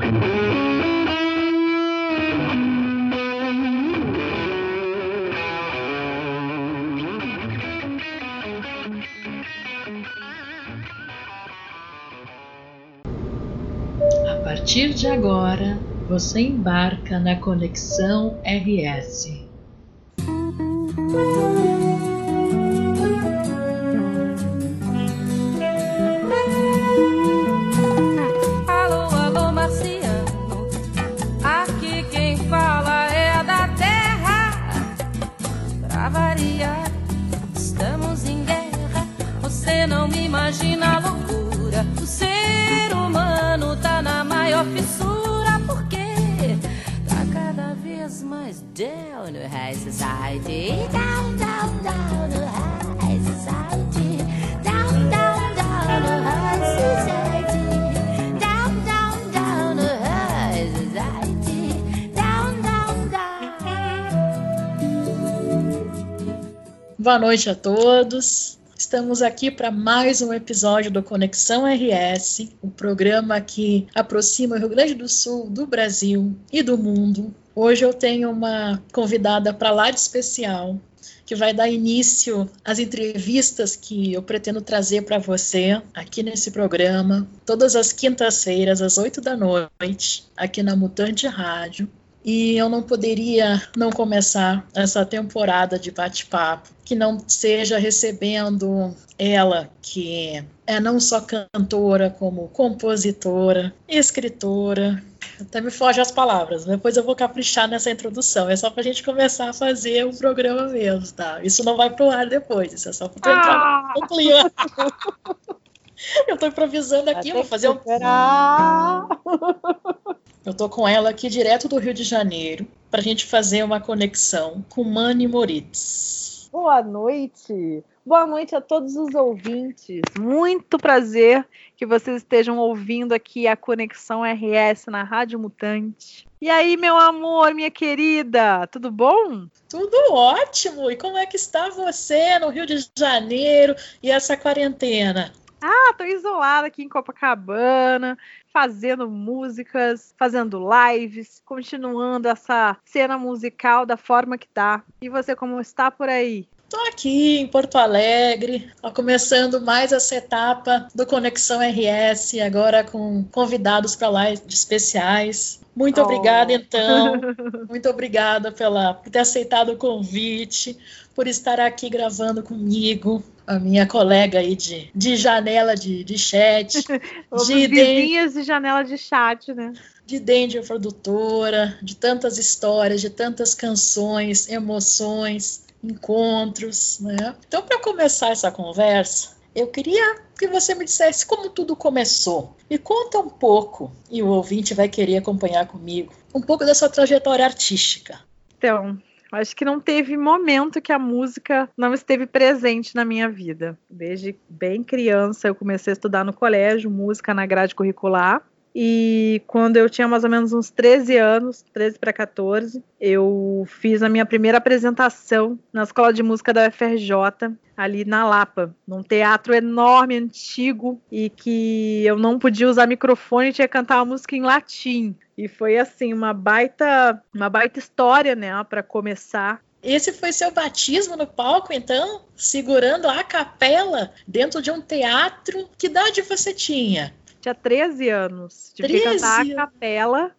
A partir de agora, você embarca na Conexão RS. Boa noite a todos. Estamos aqui para mais um episódio do Conexão RS, o programa que aproxima o Rio Grande do Sul do Brasil e do mundo. Hoje eu tenho uma convidada para lá de especial, que vai dar início às entrevistas que eu pretendo trazer para você aqui nesse programa, todas as quintas-feiras, às oito da noite, aqui na Mutante Rádio. E eu não poderia não começar essa temporada de bate-papo que não seja recebendo ela, que é não só cantora, como compositora, escritora. Até me foge as palavras, depois eu vou caprichar nessa introdução. É só para a gente começar a fazer o programa mesmo, tá? Isso não vai pro ar depois, isso é só para entrar Ah! no clima. Eu tô improvisando aqui, vou fazer um. Eu tô com ela aqui direto do Rio de Janeiro para a gente fazer uma conexão com Mani Moritz. Boa noite. Boa noite a todos os ouvintes. Muito prazer que vocês estejam ouvindo aqui a Conexão RS na Rádio Mutante. E aí, meu amor, minha querida, tudo bom? Tudo ótimo! E como é que está você no Rio de Janeiro e essa quarentena? Ah, tô isolada aqui em Copacabana, fazendo músicas, fazendo lives, continuando essa cena musical da forma que tá. E você como está por aí? Estou aqui em Porto Alegre, começando mais essa etapa do Conexão RS, agora com convidados para lá de especiais. Muito Oh. obrigada, então. Muito obrigada pela, por ter aceitado o convite, por estar aqui gravando comigo, a minha colega aí de, de janela de, de chat, de, vizinhas de janela de chat, né? de Danger Produtora, de tantas histórias, de tantas canções, emoções, encontros, né? Então, para começar essa conversa, eu queria que você me dissesse como tudo começou. Me conta um pouco, e o ouvinte vai querer acompanhar comigo, um pouco da sua trajetória artística. Então, acho que não teve momento que a música não esteve presente na minha vida. Desde bem criança eu comecei a estudar no colégio, música na grade curricular. E quando eu tinha mais ou menos uns 13 anos, 13 para 14, eu fiz a minha primeira apresentação na escola de música da UFRJ, ali na Lapa, num teatro enorme, antigo, e que eu não podia usar microfone, tinha que cantar uma música em latim. E foi assim, uma baita, uma baita história, né, para começar. Esse foi seu batismo no palco, então? Segurando a capela dentro de um teatro? Que idade você tinha? Tinha 13 anos. Tive 13 que cantar a capela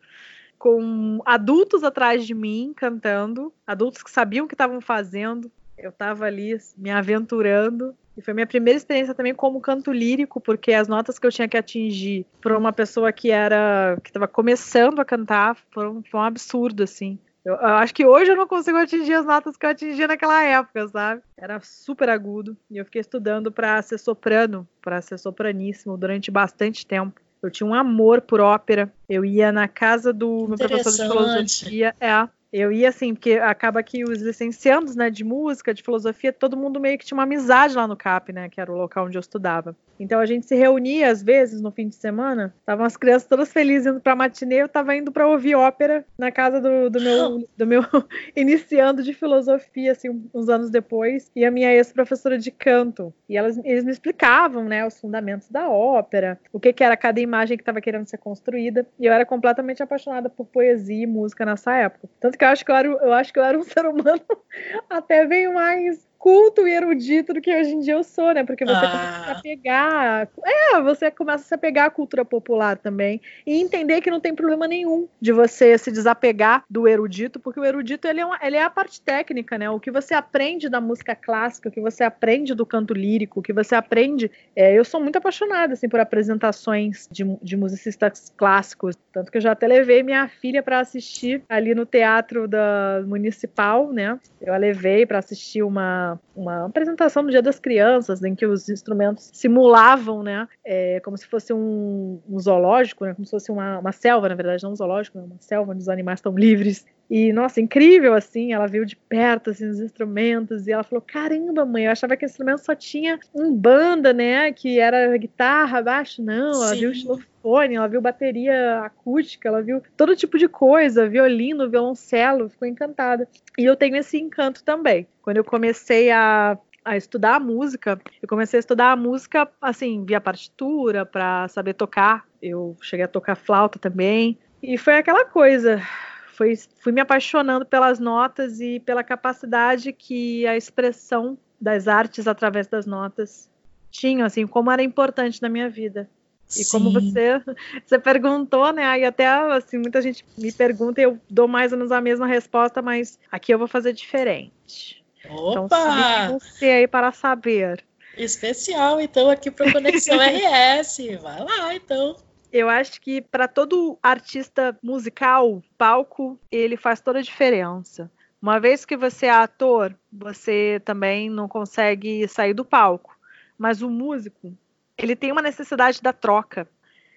com adultos atrás de mim cantando, adultos que sabiam o que estavam fazendo. Eu estava ali me aventurando. E foi minha primeira experiência também como canto lírico, porque as notas que eu tinha que atingir para uma pessoa que era que estava começando a cantar foram, foi um absurdo assim. Eu, eu acho que hoje eu não consigo atingir as notas que eu atingia naquela época, sabe? Era super agudo e eu fiquei estudando para ser soprano, para ser sopraníssimo durante bastante tempo. Eu tinha um amor por ópera. Eu ia na casa do meu professor de filosofia, é, Eu ia assim, porque acaba que os licenciandos, né, de música, de filosofia, todo mundo meio que tinha uma amizade lá no CAP, né, que era o local onde eu estudava. Então a gente se reunia às vezes no fim de semana, estavam as crianças todas felizes indo para matinê, eu estava indo para ouvir ópera na casa do, do meu do meu iniciando de filosofia assim uns anos depois, e a minha ex-professora de canto. E elas eles me explicavam, né, os fundamentos da ópera, o que que era cada imagem que estava querendo ser construída, e eu era completamente apaixonada por poesia e música nessa época. Tanto que eu acho que eu era, eu acho que eu era um ser humano até bem mais culto e erudito do que hoje em dia eu sou, né? Porque você ah. começa a pegar. É, você começa a se pegar a cultura popular também. E entender que não tem problema nenhum de você se desapegar do erudito, porque o erudito ele é, uma, ele é a parte técnica, né? O que você aprende da música clássica, o que você aprende do canto lírico, o que você aprende. É, eu sou muito apaixonada assim, por apresentações de, de musicistas clássicos. Tanto que eu já até levei minha filha para assistir ali no teatro da municipal, né? Eu a levei para assistir uma uma, apresentação no Dia das Crianças, em que os instrumentos simulavam, né, é, como se fosse um, um zoológico, né, como se fosse uma, uma, selva, na verdade, não um zoológico, né, uma selva onde os animais estão livres. E, nossa, incrível, assim, ela viu de perto, assim, os instrumentos, e ela falou, caramba, mãe, eu achava que instrumento só tinha um banda, né, que era guitarra, baixo, não, ela Sim. viu xilofone, ela viu bateria acústica, ela viu todo tipo de coisa, violino, violoncelo, ficou encantada. E eu tenho esse encanto também. Quando eu comecei a a estudar a música. Eu comecei a estudar a música, assim, via partitura, para saber tocar. Eu cheguei a tocar flauta também. E foi aquela coisa foi, fui me apaixonando pelas notas e pela capacidade que a expressão das artes através das notas tinha, assim, como era importante na minha vida. E Sim. como você, você perguntou, né? E até assim, muita gente me pergunta e eu dou mais ou menos a mesma resposta, mas aqui eu vou fazer diferente. Então, Opa! Então, você aí para saber. Especial, então, aqui para Conexão RS. Vai lá, então. Eu acho que para todo artista musical, palco, ele faz toda a diferença. Uma vez que você é ator, você também não consegue sair do palco. Mas o músico, ele tem uma necessidade da troca.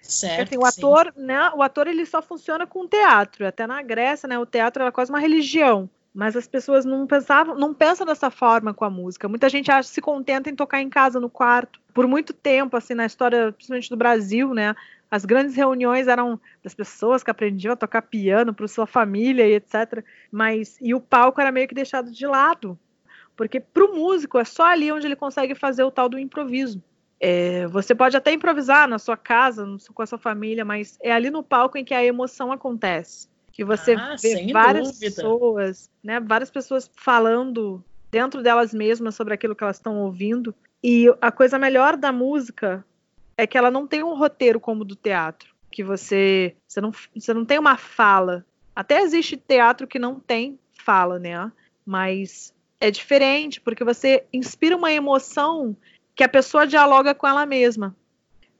Certo, assim, o ator, sim. né? O ator ele só funciona com o teatro. Até na Grécia, né? O teatro era quase uma religião. Mas as pessoas não pensavam, não pensam dessa forma com a música. Muita gente acha se contenta em tocar em casa, no quarto. Por muito tempo, assim, na história, principalmente do Brasil, né? As grandes reuniões eram das pessoas que aprendiam a tocar piano para sua família e etc. Mas e o palco era meio que deixado de lado, porque para o músico é só ali onde ele consegue fazer o tal do improviso. É, você pode até improvisar na sua casa, com a sua família, mas é ali no palco em que a emoção acontece. Que você ah, vê várias dúvida. pessoas, né, várias pessoas falando dentro delas mesmas sobre aquilo que elas estão ouvindo. E a coisa melhor da música é que ela não tem um roteiro como do teatro, que você você não, você não tem uma fala. Até existe teatro que não tem fala, né? Mas é diferente porque você inspira uma emoção que a pessoa dialoga com ela mesma.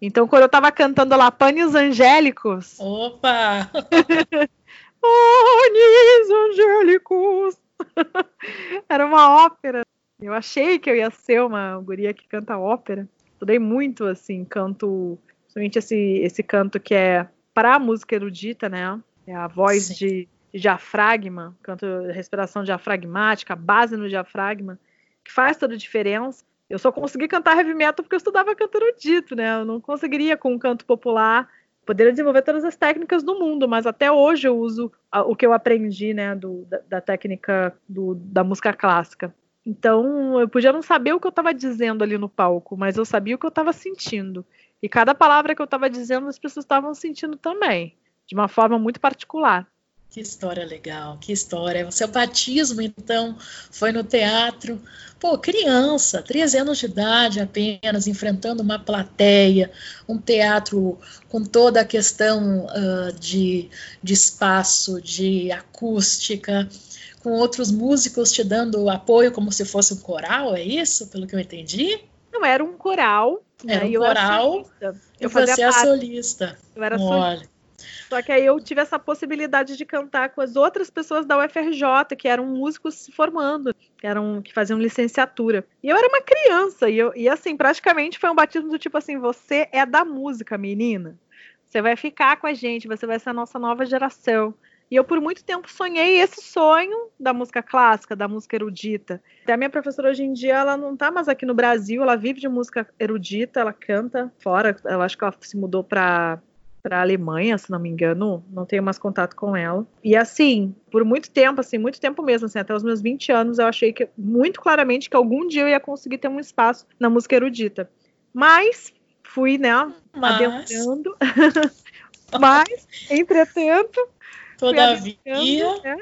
Então, quando eu estava cantando lá Panes Angélicos. Opa! Panes Angélicos! Era uma ópera. Eu achei que eu ia ser uma guria que canta ópera estudei muito, assim, canto, principalmente esse, esse canto que é para a música erudita, né? É a voz de, de, diafragma, canto respiração diafragmática, base no diafragma, que faz toda a diferença. Eu só consegui cantar heavy metal porque eu estudava canto erudito, né? Eu não conseguiria com um canto popular poderia desenvolver todas as técnicas do mundo, mas até hoje eu uso o que eu aprendi, né, do, da, da técnica do, da música clássica. Então, eu podia não saber o que eu estava dizendo ali no palco, mas eu sabia o que eu estava sentindo. E cada palavra que eu estava dizendo, as pessoas estavam sentindo também, de uma forma muito particular. Que história legal, que história. O seu batismo, então, foi no teatro. Pô, criança, 13 anos de idade apenas, enfrentando uma plateia, um teatro com toda a questão uh, de, de espaço, de acústica com outros músicos te dando apoio como se fosse um coral, é isso? Pelo que eu entendi? Não, era um coral. Era né? um coral. Eu, eu fazia você é solista. Eu era Olha. solista. Só que aí eu tive essa possibilidade de cantar com as outras pessoas da UFRJ, que eram músicos se formando, que, eram, que faziam licenciatura. E eu era uma criança, e, eu, e assim, praticamente foi um batismo do tipo assim: você é da música, menina. Você vai ficar com a gente, você vai ser a nossa nova geração. E eu, por muito tempo, sonhei esse sonho da música clássica, da música erudita. Até a minha professora, hoje em dia, ela não está mais aqui no Brasil, ela vive de música erudita, ela canta fora. Eu acho que ela se mudou para para a Alemanha, se não me engano, não tenho mais contato com ela. E assim, por muito tempo, assim, muito tempo mesmo, assim, até os meus 20 anos, eu achei que muito claramente que algum dia eu ia conseguir ter um espaço na música erudita. Mas fui, né, Mas... adentrando. Mas, entretanto, Todavia. Fui adentrando, né,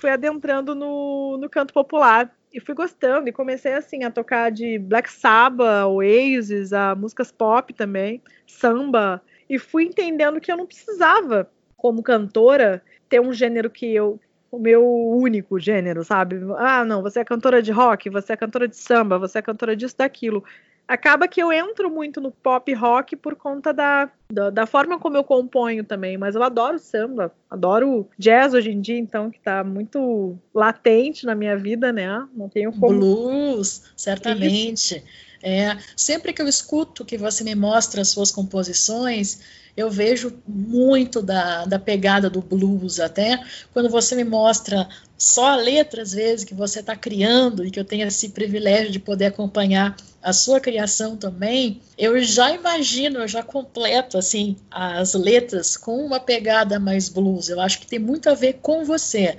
fui adentrando no, no canto popular e fui gostando e comecei assim a tocar de Black Sabbath, Oasis, a músicas pop também, samba e fui entendendo que eu não precisava como cantora ter um gênero que eu o meu único gênero, sabe? Ah, não, você é cantora de rock, você é cantora de samba, você é cantora disso, daquilo acaba que eu entro muito no pop rock por conta da, da, da, forma como eu componho também, mas eu adoro samba, adoro jazz hoje em dia, então, que tá muito latente na minha vida, né? Não tenho como. Blues, certamente. É, sempre que eu escuto que você me mostra as suas composições, eu vejo muito da, da pegada do blues, até quando você me mostra só a letra, às vezes, que você está criando e que eu tenho esse privilégio de poder acompanhar a sua criação também, eu já imagino, eu já completo assim as letras com uma pegada mais blues. Eu acho que tem muito a ver com você.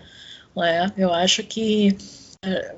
Né? Eu acho que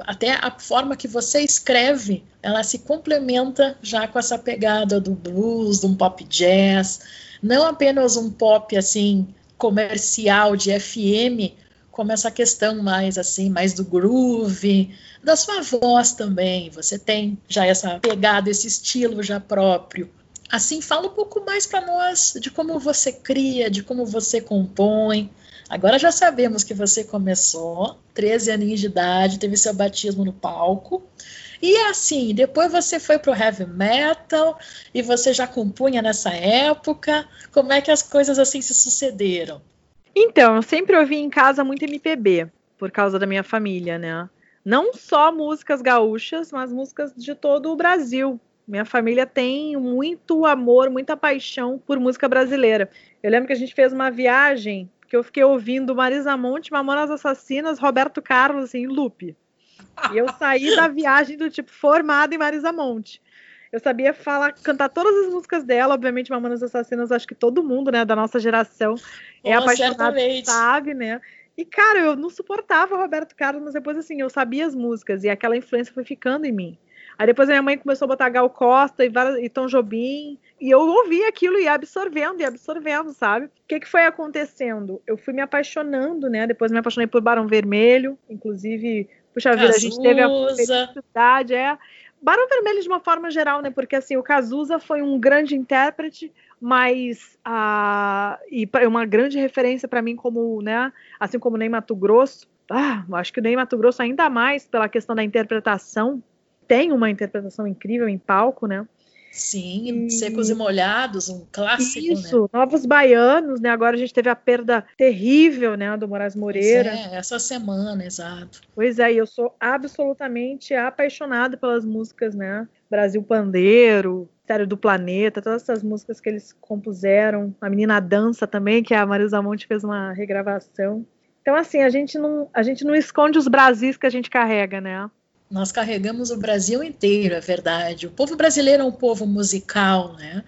até a forma que você escreve, ela se complementa já com essa pegada do blues, de um pop jazz, não apenas um pop assim comercial de FM, como essa questão mais assim, mais do groove, da sua voz também. Você tem já essa pegada, esse estilo já próprio. Assim, fala um pouco mais para nós de como você cria, de como você compõe. Agora já sabemos que você começou, 13 aninhos de idade, teve seu batismo no palco. E assim, depois você foi pro heavy metal e você já compunha nessa época. Como é que as coisas assim se sucederam? Então, eu sempre ouvi em casa muito MPB, por causa da minha família, né? Não só músicas gaúchas, mas músicas de todo o Brasil. Minha família tem muito amor, muita paixão por música brasileira. Eu lembro que a gente fez uma viagem que eu fiquei ouvindo Marisa Monte, Mamonas Assassinas, Roberto Carlos assim, em loop. E eu saí da viagem do tipo formada em Marisa Monte. Eu sabia falar, cantar todas as músicas dela, obviamente, Mamonas Assassinas, acho que todo mundo, né, da nossa geração é apaixonado, sabe, né? E, cara, eu não suportava o Roberto Carlos, mas depois, assim, eu sabia as músicas e aquela influência foi ficando em mim. Aí depois a minha mãe começou a botar Gal Costa e, e Tom Jobim, e eu ouvi aquilo e absorvendo, e absorvendo, sabe? O que, que foi acontecendo? Eu fui me apaixonando, né? Depois me apaixonei por Barão Vermelho, inclusive Puxa vida, a gente teve a felicidade, é. Barão Vermelho de uma forma geral, né? Porque assim, o Cazuza foi um grande intérprete, mas a e uma grande referência para mim como, né, assim como Ney Mato Grosso. Ah, acho que o Ney Mato Grosso ainda mais pela questão da interpretação, tem uma interpretação incrível em palco, né? Sim, e... Secos e Molhados, um clássico, Isso, né? Novos Baianos, né? Agora a gente teve a perda terrível, né, do Moraes Moreira. Pois é, essa semana, exato. Pois é, eu sou absolutamente apaixonada pelas músicas, né? Brasil Pandeiro, Mistério do Planeta, todas essas músicas que eles compuseram. A Menina Dança também, que a Marisa Monte fez uma regravação. Então, assim, a gente não, a gente não esconde os Brasis que a gente carrega, né? Nós carregamos o Brasil inteiro, é verdade. O povo brasileiro é um povo musical, né?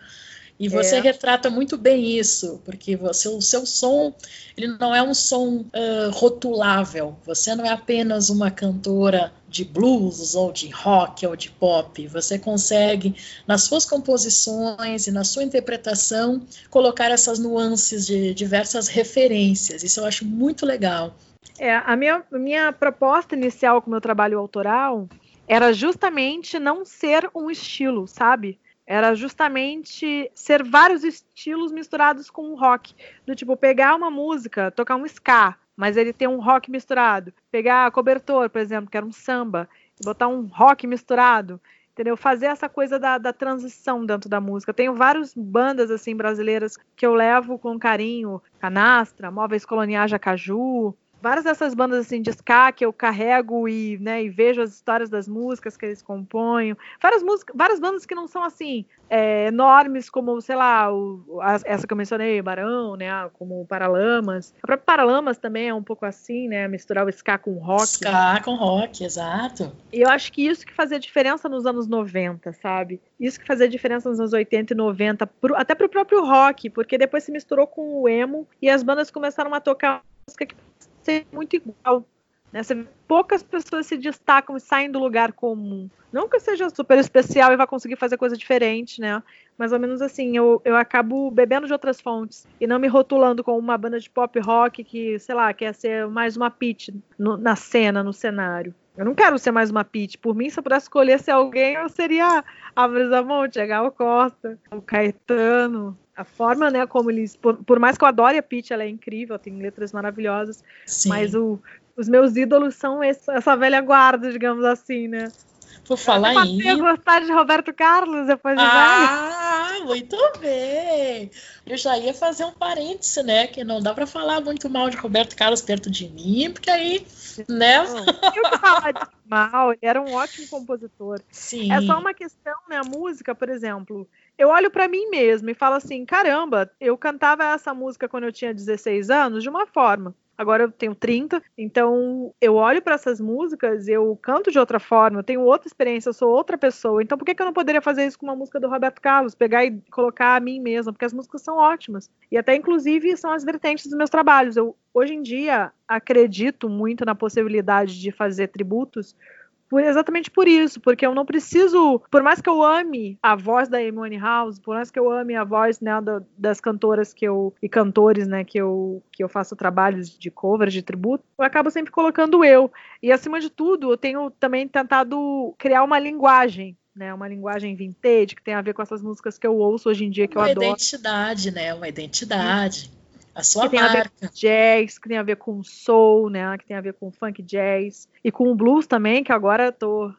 E você é. retrata muito bem isso, porque você, o seu som ele não é um som uh, rotulável. Você não é apenas uma cantora de blues ou de rock ou de pop. Você consegue, nas suas composições e na sua interpretação, colocar essas nuances de diversas referências. Isso eu acho muito legal. É, a minha, minha proposta inicial com o meu trabalho autoral era justamente não ser um estilo, sabe? Era justamente ser vários estilos misturados com um rock. Do tipo, pegar uma música, tocar um ska, mas ele tem um rock misturado. Pegar cobertor, por exemplo, que era um samba, botar um rock misturado. Entendeu? Fazer essa coisa da, da transição dentro da música. tenho várias bandas assim brasileiras que eu levo com carinho. Canastra, Móveis Coloniais Jacaju, várias dessas bandas assim de ska que eu carrego e, né, e vejo as histórias das músicas que eles compõem. Várias músicas, várias bandas que não são assim é, enormes como, sei lá, o, a, essa que eu mencionei, Barão, né, como Paralamas. A própria Paralamas também é um pouco assim, né, misturar o ska com rock. Ska com rock, exato. E eu acho que isso que fazia diferença nos anos 90, sabe? Isso que fazia diferença nos anos 80 e 90, pro, até pro próprio rock, porque depois se misturou com o emo e as bandas começaram a tocar música que ser muito igual. Né? poucas pessoas se destacam e saem do lugar comum. Não que eu seja super especial e vá conseguir fazer coisa diferente, né? Mais ou menos assim, eu, eu acabo bebendo de outras fontes e não me rotulando com uma banda de pop rock que, sei lá, quer ser mais uma no, na cena, no cenário. Eu não quero ser mais uma pitch. Por mim, se eu pudesse escolher ser alguém, eu seria a Brisa Monte, a Gal Costa, o Caetano, a forma, né, como eles. Por, por, mais que eu adore a Peach, ela é incrível, tem letras maravilhosas. Sim. Mas o, os meus ídolos são esse, essa velha guarda, digamos assim, né? Por falar eu em. Eu gostar de Roberto Carlos depois de Ah, muito bem. Eu já ia fazer um parêntese, né? Que não dá para falar muito mal de Roberto Carlos perto de mim, porque aí, né? Eu falar de mal, ele era um ótimo compositor. Sim. É só uma questão, né? A música, por exemplo eu olho para mim mesma e falo assim: caramba, eu cantava essa música quando eu tinha 16 anos de uma forma. Agora eu tenho 30, então eu olho para essas músicas, eu canto de outra forma, eu tenho outra experiência, eu sou outra pessoa. Então por que, que eu não poderia fazer isso com uma música do Roberto Carlos? Pegar e colocar a mim mesma, porque as músicas são ótimas. E até inclusive são as vertentes dos meus trabalhos. Eu hoje em dia acredito muito na possibilidade de fazer tributos por, exatamente por isso, porque eu não preciso, por mais que eu ame a voz da Amy House, por mais que eu ame a voz né, da, das cantoras que eu e cantores, né, que eu que eu faço trabalhos de cover, de tributo, eu acabo sempre colocando eu. E acima de tudo, eu tenho também tentado criar uma linguagem né, uma linguagem vintage que tem a ver com essas músicas que eu ouço hoje em dia que uma eu adoro. Uma identidade, né? Uma identidade. A sua que tem marca. a ver com jazz, que tem a ver com soul, né? Que tem a ver com funk jazz. E com o blues também, que agora tô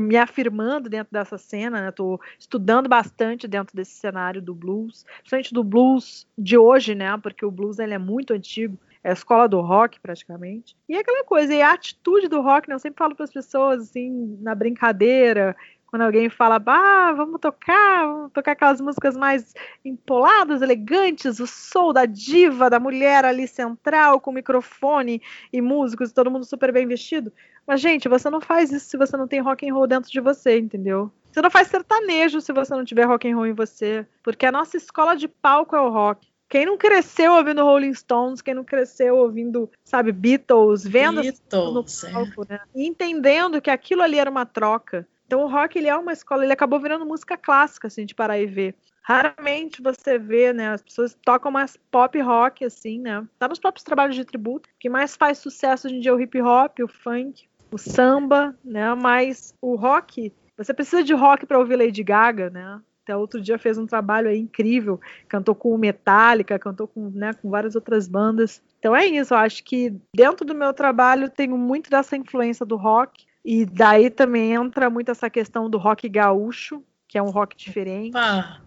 me afirmando dentro dessa cena, né? Tô estudando bastante dentro desse cenário do blues, principalmente do blues de hoje, né? Porque o blues ele é muito antigo, é a escola do rock praticamente. E é aquela coisa, e a atitude do rock, né? Eu sempre falo para as pessoas assim, na brincadeira, quando alguém fala, ah, vamos tocar, vamos tocar aquelas músicas mais empoladas, elegantes, o soul da diva, da mulher ali central, com microfone e músicos, todo mundo super bem vestido. Mas, gente, você não faz isso se você não tem rock and roll dentro de você, entendeu? Você não faz sertanejo se você não tiver rock and roll em você, porque a nossa escola de palco é o rock. Quem não cresceu ouvindo Rolling Stones, quem não cresceu ouvindo, sabe, Beatles, vendo Beatles, no palco, é. né? E entendendo que aquilo ali era uma troca. Então o rock ele é uma escola, ele acabou virando música clássica, se a gente parar e ver. Raramente você vê, né, as pessoas tocam mais pop rock, assim, né? Tá nos próprios trabalhos de tributo. O que mais faz sucesso hoje em dia é o hip hop, o funk, o samba, né? Mas o rock, você precisa de rock para ouvir Lady Gaga, né? Até outro dia fez um trabalho incrível, cantou com o Metallica, cantou com, né, com várias outras bandas. Então é isso, eu acho que dentro do meu trabalho tenho muito dessa influência do rock e daí também entra muito essa questão do rock gaúcho, que é um rock diferente. Ah.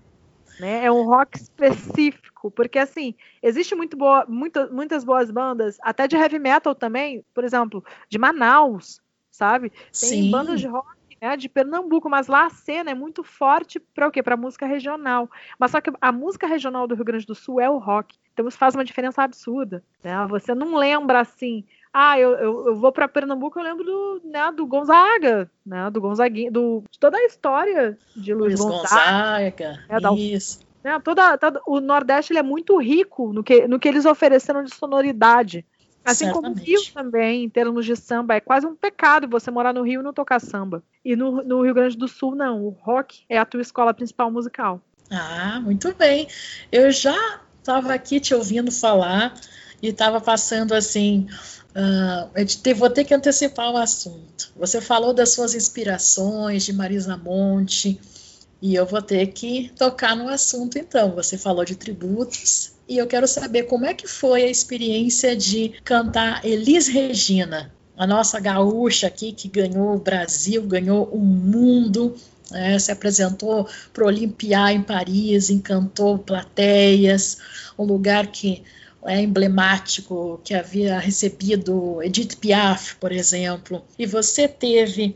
Né? É um rock específico, porque assim, existe muito boa, muito, muitas boas bandas, até de heavy metal também, por exemplo, de Manaus, sabe? Tem Sim. bandas de rock né, de Pernambuco, mas lá a cena é muito forte para o quê? Para música regional. Mas só que a música regional do Rio Grande do Sul é o rock. Então isso faz uma diferença absurda. Né? Você não lembra assim, ah, eu, eu, eu vou para Pernambuco, eu lembro do, né, do Gonzaga, né, do Gonzaguinha, do, de toda a história de Luiz, Luiz Gonzaga. Gonzaga né, isso. Né, toda, toda, o Nordeste ele é muito rico no que, no que eles ofereceram de sonoridade. Assim Certamente. como o Rio também, em termos de samba, é quase um pecado você morar no Rio e não tocar samba. E no, no Rio Grande do Sul, não. O rock é a tua escola principal musical. Ah, muito bem. Eu já estava aqui te ouvindo falar e estava passando assim Uh, eu vou ter que antecipar o assunto. Você falou das suas inspirações de Marisa Monte, e eu vou ter que tocar no assunto então. Você falou de tributos, e eu quero saber como é que foi a experiência de cantar Elis Regina, a nossa gaúcha aqui que ganhou o Brasil, ganhou o mundo, né, se apresentou para o Olimpiar em Paris, encantou plateias, um lugar que é, emblemático que havia recebido Edith Piaf, por exemplo, e você teve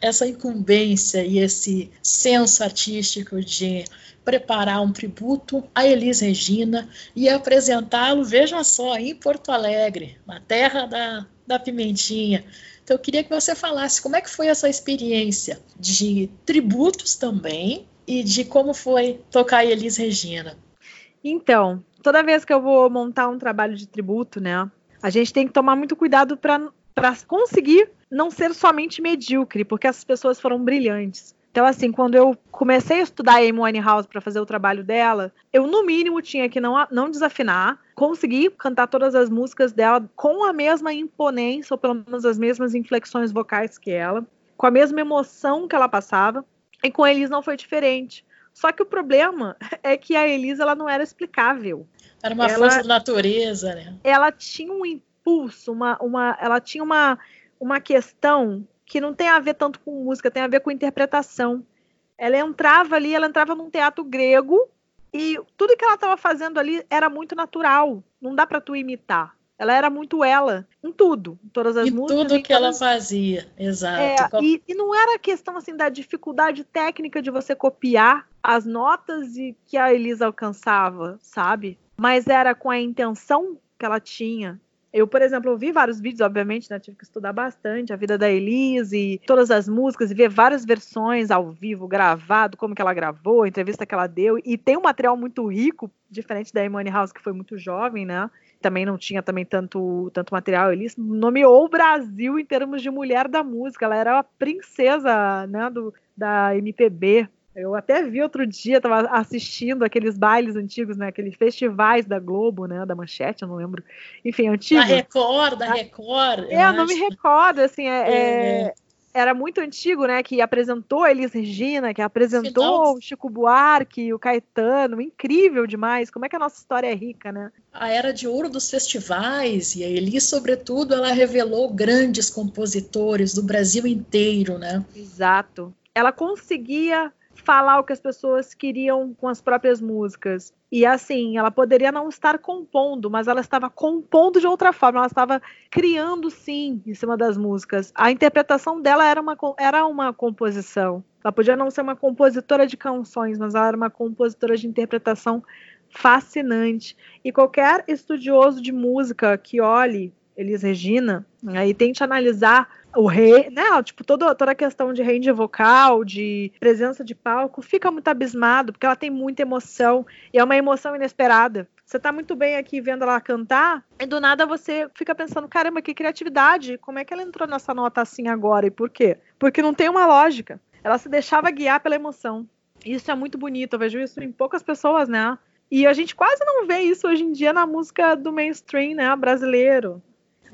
essa incumbência e esse senso artístico de preparar um tributo a Elis Regina e apresentá-lo, veja só, em Porto Alegre, na terra da, da Pimentinha. Então eu queria que você falasse como é que foi essa experiência de tributos também e de como foi tocar Elis Regina. Então, toda vez que eu vou montar um trabalho de tributo, né, a gente tem que tomar muito cuidado para conseguir não ser somente medíocre, porque essas pessoas foram brilhantes. Então, assim, quando eu comecei a estudar a Amy Winehouse para fazer o trabalho dela, eu, no mínimo, tinha que não, não desafinar, conseguir cantar todas as músicas dela com a mesma imponência, ou pelo menos as mesmas inflexões vocais que ela, com a mesma emoção que ela passava. E com a Elisa não foi diferente. Só que o problema é que a Elisa ela não era explicável. Era uma ela, força da natureza, né? Ela tinha um impulso, uma, uma, ela tinha uma, uma questão que não tem a ver tanto com música, tem a ver com interpretação. Ela entrava ali, ela entrava num teatro grego e tudo que ela estava fazendo ali era muito natural. Não dá para tu imitar. Ela era muito ela, em tudo, em todas as e músicas. Tudo que todas... ela fazia, exato. É, e, e, não era questão assim da dificuldade técnica de você copiar as notas e que a Elisa alcançava, sabe? Mas era com a intenção que ela tinha eu, por exemplo, ouvi vários vídeos, obviamente, né? Tive que estudar bastante a vida da Elise, todas as músicas, e ver várias versões ao vivo, gravado, como que ela gravou, a entrevista que ela deu. E tem um material muito rico, diferente da Emone House, que foi muito jovem, né? Também não tinha também tanto, tanto material. Elise nomeou o Brasil em termos de mulher da música. Ela era a princesa né, do, da MPB. Eu até vi outro dia, estava assistindo aqueles bailes antigos, né? Aqueles festivais da Globo, né? Da Manchete, eu não lembro. Enfim, antigo. Da Record, da Record. É, eu não me recordo, assim, é, é, é, era muito antigo, né? Que apresentou a Elis Regina, que apresentou Final... o Chico Buarque, o Caetano, incrível demais. Como é que a nossa história é rica, né? A era de ouro dos festivais, e a Elis, sobretudo, ela revelou grandes compositores do Brasil inteiro, né? Exato. Ela conseguia falar o que as pessoas queriam com as próprias músicas. E assim, ela poderia não estar compondo, mas ela estava compondo de outra forma, ela estava criando sim em cima das músicas. A interpretação dela era uma, era uma composição. Ela podia não ser uma compositora de canções, mas ela era uma compositora de interpretação fascinante. E qualquer estudioso de música que olhe Elis Regina aí tente analisar o rei, né? Tipo, toda, toda a questão de range vocal, de presença de palco, fica muito abismado, porque ela tem muita emoção, e é uma emoção inesperada. Você tá muito bem aqui vendo ela cantar, e do nada você fica pensando, caramba, que criatividade, como é que ela entrou nessa nota assim agora, e por quê? Porque não tem uma lógica. Ela se deixava guiar pela emoção. Isso é muito bonito, eu vejo isso em poucas pessoas, né? E a gente quase não vê isso hoje em dia na música do mainstream, né, brasileiro.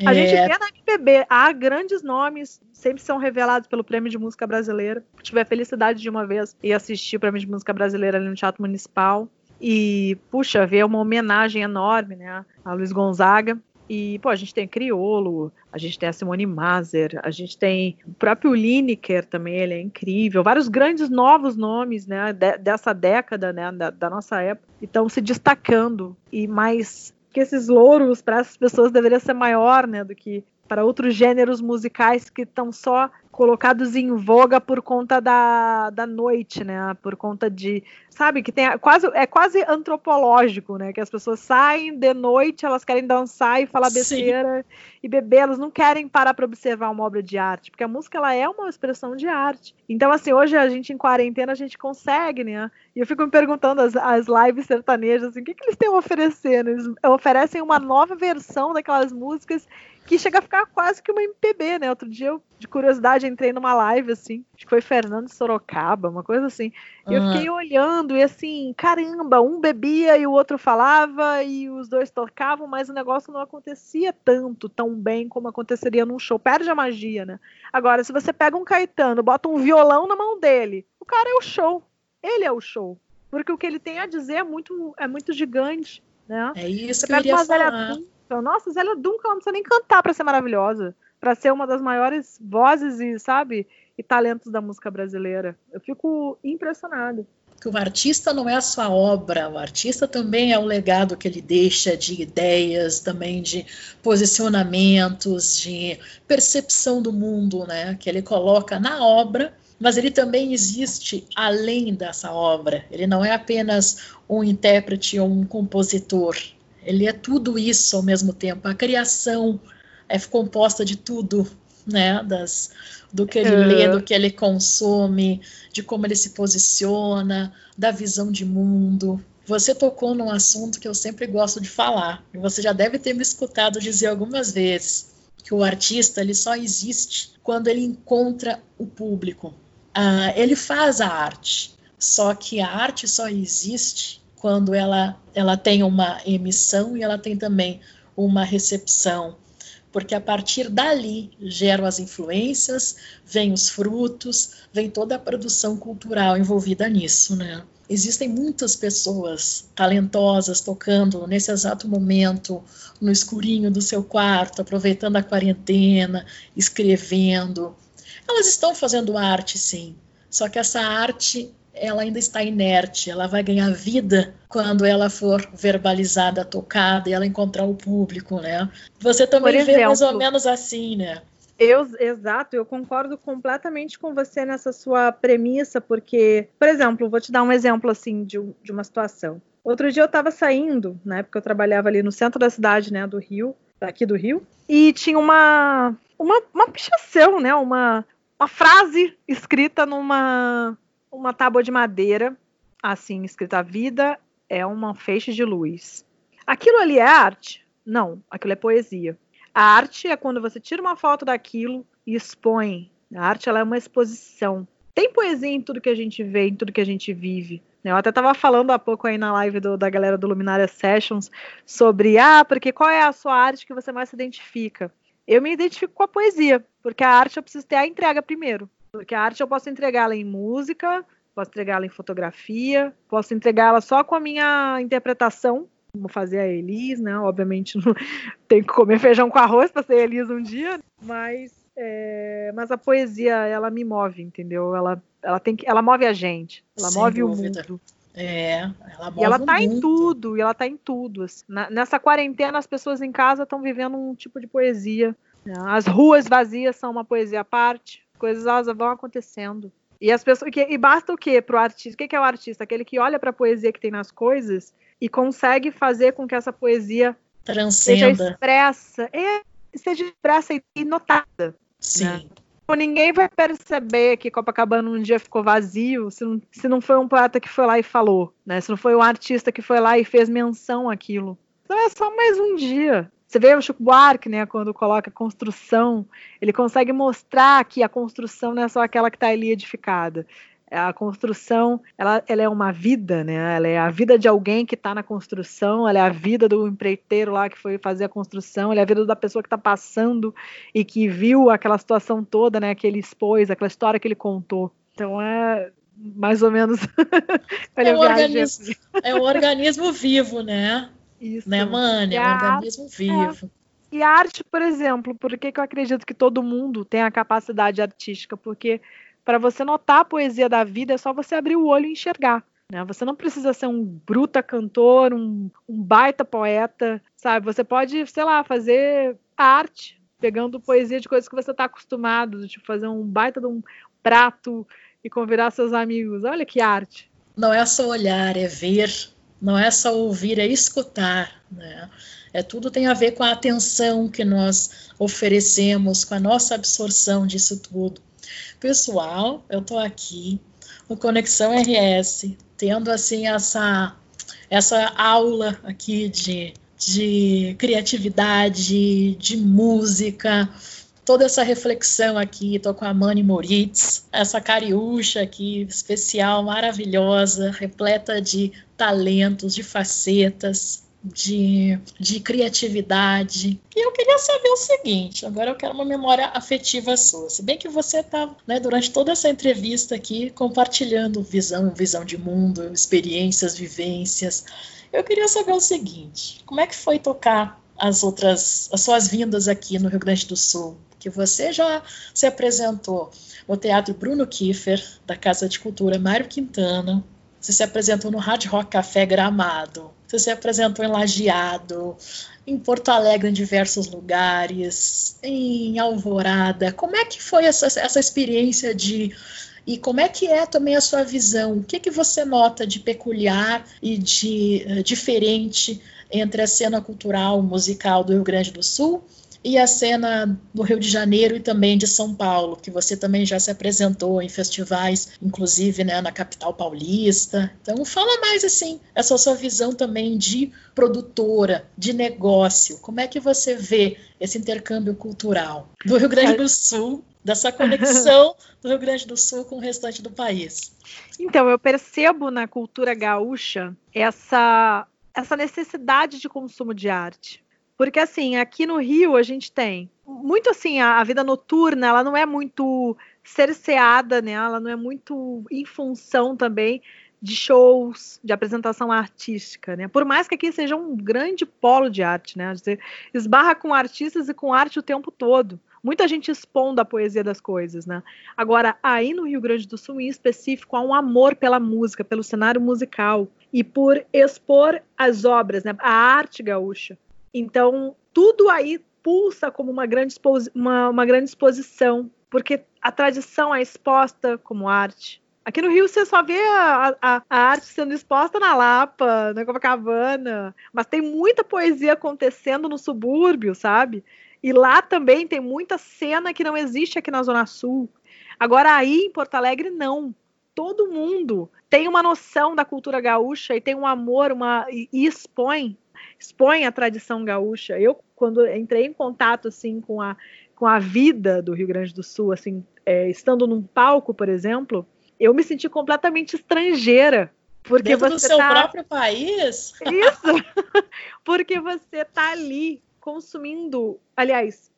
A gente é. vê na MPB, há grandes nomes, sempre são revelados pelo Prêmio de Música Brasileira. Tive a felicidade de uma vez ir assistir o Prêmio de Música Brasileira ali no Teatro Municipal. E, puxa, ver uma homenagem enorme, né, a Luiz Gonzaga. E, pô, a gente tem Criolo, a gente tem a Simone Mazer, a gente tem o próprio Lineker também, ele é incrível. Vários grandes novos nomes, né, de, dessa década, né, da, da nossa época, estão se destacando. E mais que esses louros para essas pessoas deveria ser maior, né, do que para outros gêneros musicais que estão só colocados em voga por conta da, da noite, né? Por conta de, sabe, que tem quase é quase antropológico, né? Que as pessoas saem de noite, elas querem dançar e falar besteira Sim. e beber, elas não querem parar para observar uma obra de arte, porque a música ela é uma expressão de arte. Então assim, hoje a gente em quarentena a gente consegue, né? E eu fico me perguntando as, as lives sertanejas, assim, o que, que eles têm a oferecer? Eles oferecem uma nova versão daquelas músicas que chega a ficar quase que uma MPB, né? Outro dia eu, de curiosidade, entrei numa live, assim, acho que foi Fernando Sorocaba, uma coisa assim. E eu fiquei olhando e assim, caramba, um bebia e o outro falava e os dois tocavam, mas o negócio não acontecia tanto, tão bem como aconteceria num show. Perde a magia, né? Agora, se você pega um Caetano, bota um violão na mão dele, o cara é o show. Ele é o show. Porque o que ele tem a dizer é muito, é muito gigante, né? É isso você que eu iria falar. Então, nossa, Zélia Duncan não precisa nem cantar para ser maravilhosa, para ser uma das maiores vozes e, sabe, e talentos da música brasileira. Eu fico impressionado. que o artista não é a sua obra, o artista também é o legado que ele deixa de ideias, também de posicionamentos, de percepção do mundo, né, que ele coloca na obra, mas ele também existe além dessa obra. Ele não é apenas um intérprete ou um compositor. Ele é tudo isso ao mesmo tempo. A criação é composta de tudo, né, das do que ele lê, do que ele consome, de como ele se posiciona, da visão de mundo. Você tocou num assunto que eu sempre gosto de falar, e você já deve ter me escutado dizer algumas vezes que o artista ele só existe quando ele encontra o público. Ah, ele faz a arte, só que a arte só existe quando ela, ela tem uma emissão e ela tem também uma recepção porque a partir dali geram as influências, vêm os frutos, vem toda a produção cultural envolvida nisso, né? Existem muitas pessoas talentosas tocando nesse exato momento, no escurinho do seu quarto, aproveitando a quarentena, escrevendo. Elas estão fazendo arte, sim. Só que essa arte ela ainda está inerte, ela vai ganhar vida quando ela for verbalizada, tocada e ela encontrar o público, né? Você também exemplo, vê mais ou menos assim, né? Eu, exato, eu concordo completamente com você nessa sua premissa, porque, por exemplo, vou te dar um exemplo assim de, de uma situação. Outro dia eu estava saindo, na época eu trabalhava ali no centro da cidade, né, do Rio, daqui do Rio, e tinha uma uma, uma pichação, né, uma, uma frase escrita numa uma tábua de madeira, assim, escrita vida é uma feixe de luz. Aquilo ali é arte? Não, aquilo é poesia. A arte é quando você tira uma foto daquilo e expõe. A arte ela é uma exposição. Tem poesia em tudo que a gente vê, em tudo que a gente vive. Eu até estava falando há pouco aí na live do, da galera do Luminária Sessions sobre, ah, porque qual é a sua arte que você mais se identifica? Eu me identifico com a poesia, porque a arte eu preciso ter a entrega primeiro. Porque a arte eu posso entregá-la em música, posso entregá-la em fotografia, posso entregá-la só com a minha interpretação, como fazer a Elis, né? Obviamente não tem que comer feijão com arroz para ser Elis um dia, mas é, mas a poesia ela me move, entendeu? Ela ela tem que, ela move a gente, ela Sem move dúvida. o mundo. É, ela move e ela tá muito. em tudo, e ela tá em tudo. Assim. Na, nessa quarentena, as pessoas em casa estão vivendo um tipo de poesia. Né? As ruas vazias são uma poesia à parte coisas elas vão acontecendo. E as pessoas e basta o que para o artista? O que, que é o artista? Aquele que olha para a poesia que tem nas coisas e consegue fazer com que essa poesia Transcenda. seja expressa, é, seja expressa e notada. Sim. Né? Ninguém vai perceber que Copacabana um dia ficou vazio se não, se não foi um poeta que foi lá e falou, né? Se não foi um artista que foi lá e fez menção àquilo. Então é só mais um dia. Você vê o Chico Buarque, né, quando coloca construção, ele consegue mostrar que a construção não é só aquela que está ali edificada. A construção, ela, ela, é uma vida, né? Ela é a vida de alguém que está na construção, ela é a vida do empreiteiro lá que foi fazer a construção, ela é a vida da pessoa que está passando e que viu aquela situação toda, né? Que ele expôs, aquela história que ele contou. Então é mais ou menos. é, um organismo, é um organismo vivo, né? Isso. Né, Mãe? É um organismo vivo. É. E a arte, por exemplo, por que, que eu acredito que todo mundo tem a capacidade artística? Porque para você notar a poesia da vida é só você abrir o olho e enxergar. Né? Você não precisa ser um bruta cantor, um, um baita poeta, sabe? Você pode, sei lá, fazer arte, pegando poesia de coisas que você está acostumado, tipo fazer um baita de um prato e convidar seus amigos. Olha que arte. Não é só olhar, é ver, não é só ouvir, é escutar. Né? É tudo tem a ver com a atenção que nós oferecemos, com a nossa absorção disso tudo. Pessoal, eu estou aqui no Conexão RS, tendo assim essa essa aula aqui de, de criatividade, de música, toda essa reflexão aqui, estou com a Mani Moritz, essa cariúcha aqui, especial, maravilhosa, repleta de talentos, de facetas, de, de criatividade. E eu queria saber o seguinte: agora eu quero uma memória afetiva sua. Se bem que você está, né, durante toda essa entrevista aqui, compartilhando visão, visão de mundo, experiências, vivências. Eu queria saber o seguinte: como é que foi tocar as outras, as suas vindas aqui no Rio Grande do Sul? que você já se apresentou no Teatro Bruno Kiefer, da Casa de Cultura Mário Quintana, Você se apresentou no Hard Rock Café Gramado. Você se apresentou em Lajeado, em Porto Alegre, em diversos lugares, em Alvorada. Como é que foi essa, essa experiência de e como é que é também a sua visão? O que, que você nota de peculiar e de uh, diferente entre a cena cultural musical do Rio Grande do Sul e a cena do Rio de Janeiro e também de São Paulo, que você também já se apresentou em festivais, inclusive né, na capital paulista. Então, fala mais assim, essa sua visão também de produtora, de negócio. Como é que você vê esse intercâmbio cultural do Rio Grande do Sul, dessa conexão do Rio Grande do Sul com o restante do país? Então, eu percebo na cultura gaúcha essa essa necessidade de consumo de arte. Porque assim, aqui no Rio a gente tem muito assim, a, a, vida noturna, ela não é muito cerceada, né? Ela não é muito em função também de shows, de apresentação artística, né? Por mais que aqui seja um grande polo de arte, né? Você esbarra com artistas e com arte o tempo todo. Muita gente expondo a poesia das coisas, né? Agora, aí no Rio Grande do Sul, em específico, há um amor pela música, pelo cenário musical e por expor as obras, né? A arte gaúcha. Então, tudo aí pulsa como uma grande, uma, uma grande exposição, porque a tradição é exposta como arte. Aqui no Rio você só vê a, a, a, arte sendo exposta na Lapa, na Copacabana, mas tem muita poesia acontecendo no subúrbio, sabe? E lá também tem muita cena que não existe aqui na Zona Sul. Agora aí em Porto Alegre não. Todo mundo tem uma noção da cultura gaúcha e tem um amor, uma e, e expõe expõe a tradição gaúcha. Eu, quando entrei em contato assim com a, com a vida do Rio Grande do Sul, assim, é, estando num palco, por exemplo, eu me senti completamente estrangeira. Porque Dentro você do seu tá... próprio país? Isso! porque você tá ali consumindo, aliás,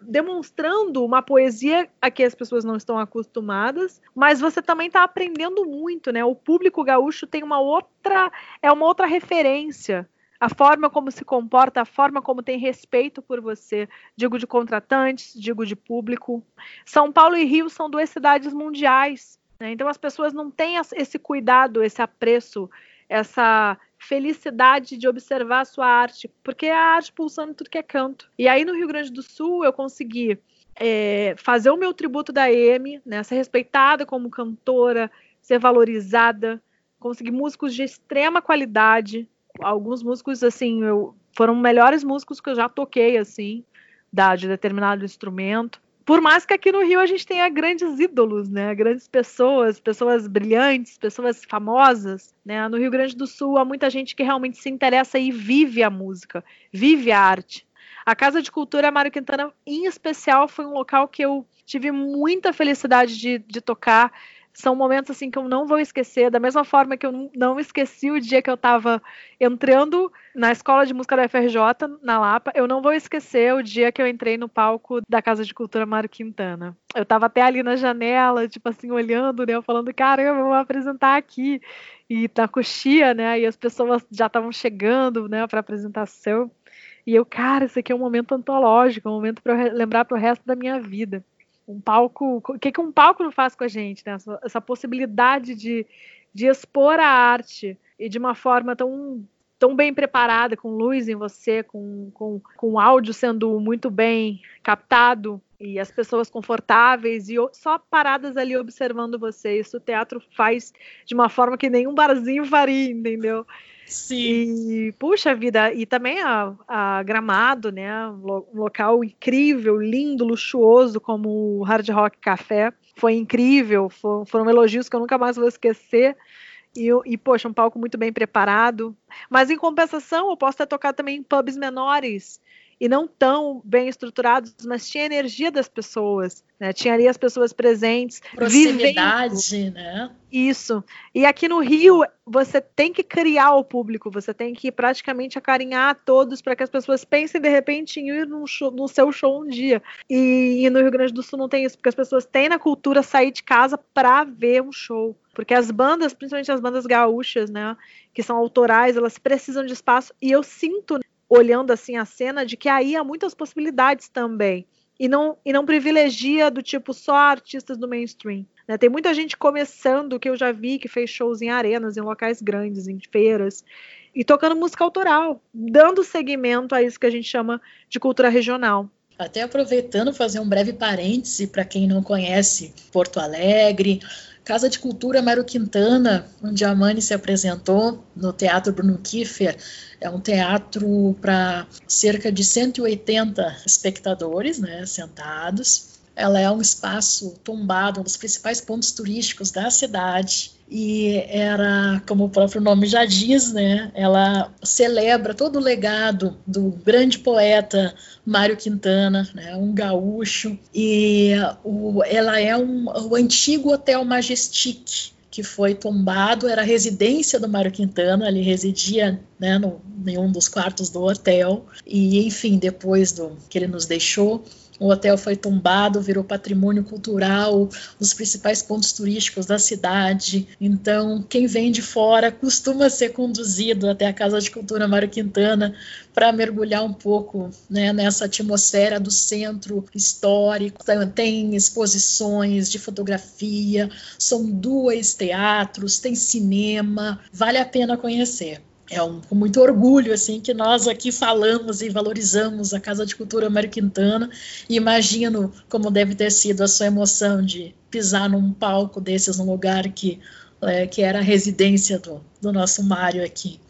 demonstrando uma poesia a que as pessoas não estão acostumadas, mas você também está aprendendo muito, né? O público gaúcho tem uma outra, é uma outra referência a forma como se comporta, a forma como tem respeito por você, digo de contratantes, digo de público. São Paulo e Rio são duas cidades mundiais, né? então as pessoas não têm esse cuidado, esse apreço, essa felicidade de observar a sua arte, porque é a arte pulsando tudo que é canto. E aí no Rio Grande do Sul eu consegui é, fazer o meu tributo da EME, né, ser respeitada como cantora, ser valorizada, conseguir músicos de extrema qualidade, alguns músicos, assim, eu, foram melhores músicos que eu já toquei, assim, da, de determinado instrumento. Por mais que aqui no Rio a gente tenha grandes ídolos, né? Grandes pessoas, pessoas brilhantes, pessoas famosas, né? No Rio Grande do Sul há muita gente que realmente se interessa e vive a música, vive a arte. A Casa de Cultura Mário Quintana, em especial, foi um local que eu tive muita felicidade de, de tocar são momentos assim que eu não vou esquecer, da mesma forma que eu não esqueci o dia que eu estava entrando na escola de música da FRJ, na Lapa, eu não vou esquecer o dia que eu entrei no palco da Casa de Cultura Mário Quintana. Eu estava até ali na janela, tipo assim, olhando, né, eu falando, caramba, eu vou apresentar aqui. E na coxia, né, e as pessoas já estavam chegando, né, para apresentação. E eu, cara, isso aqui é um momento antológico, um momento para lembrar para o resto da minha vida um palco. O que, que um palco não faz com a gente, né? Essa, essa possibilidade de, de expor a arte e de uma forma tão tão bem preparada, com luz em você, com, com, com áudio sendo muito bem captado e as pessoas confortáveis e só paradas ali observando você. Isso o teatro faz de uma forma que nenhum barzinho faria, entendeu? Sim. E, puxa vida, e também a, a Gramado, né? Um local incrível, lindo, luxuoso, como o Hard Rock Café. Foi incrível, foram, foram elogios que eu nunca mais vou esquecer. E, e, poxa, um palco muito bem preparado. Mas em compensação, eu posso ter tocado também em pubs menores e não tão bem estruturados, mas tinha energia das pessoas, né? Tinha ali as pessoas presentes, proximidade, vivendo. né? Isso. E aqui no Rio, você tem que criar o público, você tem que praticamente acarinhar todos para que as pessoas pensem de repente em ir no, show, no seu show um dia. E, e no Rio Grande do Sul não tem isso, porque as pessoas têm na cultura sair de casa para ver um show. Porque as bandas, principalmente as bandas gaúchas, né, que são autorais, elas precisam de espaço. E eu sinto olhando assim a cena de que aí há muitas possibilidades também. e não, e não privilegia do tipo só artistas do mainstream. Né? Tem muita gente começando que eu já vi que fez shows em arenas, em locais grandes, em feiras, e tocando música autoral, dando seguimento a isso que a gente chama de cultura regional. Até aproveitando fazer um breve parêntese para quem não conhece Porto Alegre, Casa de Cultura Mário Quintana, onde a Mani se apresentou no Teatro Bruno Kiefer, é um teatro para cerca de 180 espectadores, né, sentados. Ela é um espaço tombado, um dos principais pontos turísticos da cidade e era, como o próprio nome já diz, né, ela celebra todo o legado do grande poeta Mário Quintana, né, um gaúcho, e o, ela é um, o antigo Hotel Majestic, que foi tombado, era a residência do Mário Quintana, ele residia né, no, em um dos quartos do hotel, e enfim, depois do que ele nos deixou, o hotel foi tombado, virou patrimônio cultural, dos principais pontos turísticos da cidade. Então, quem vem de fora costuma ser conduzido até a Casa de Cultura Mário Quintana para mergulhar um pouco né, nessa atmosfera do centro histórico. Tem exposições de fotografia, são dois teatros, tem cinema, vale a pena conhecer é um, com muito orgulho assim que nós aqui falamos e valorizamos a Casa de Cultura Mário Quintana e imagino como deve ter sido a sua emoção de pisar num palco desses num lugar que é, que era a residência do, do nosso Mário aqui.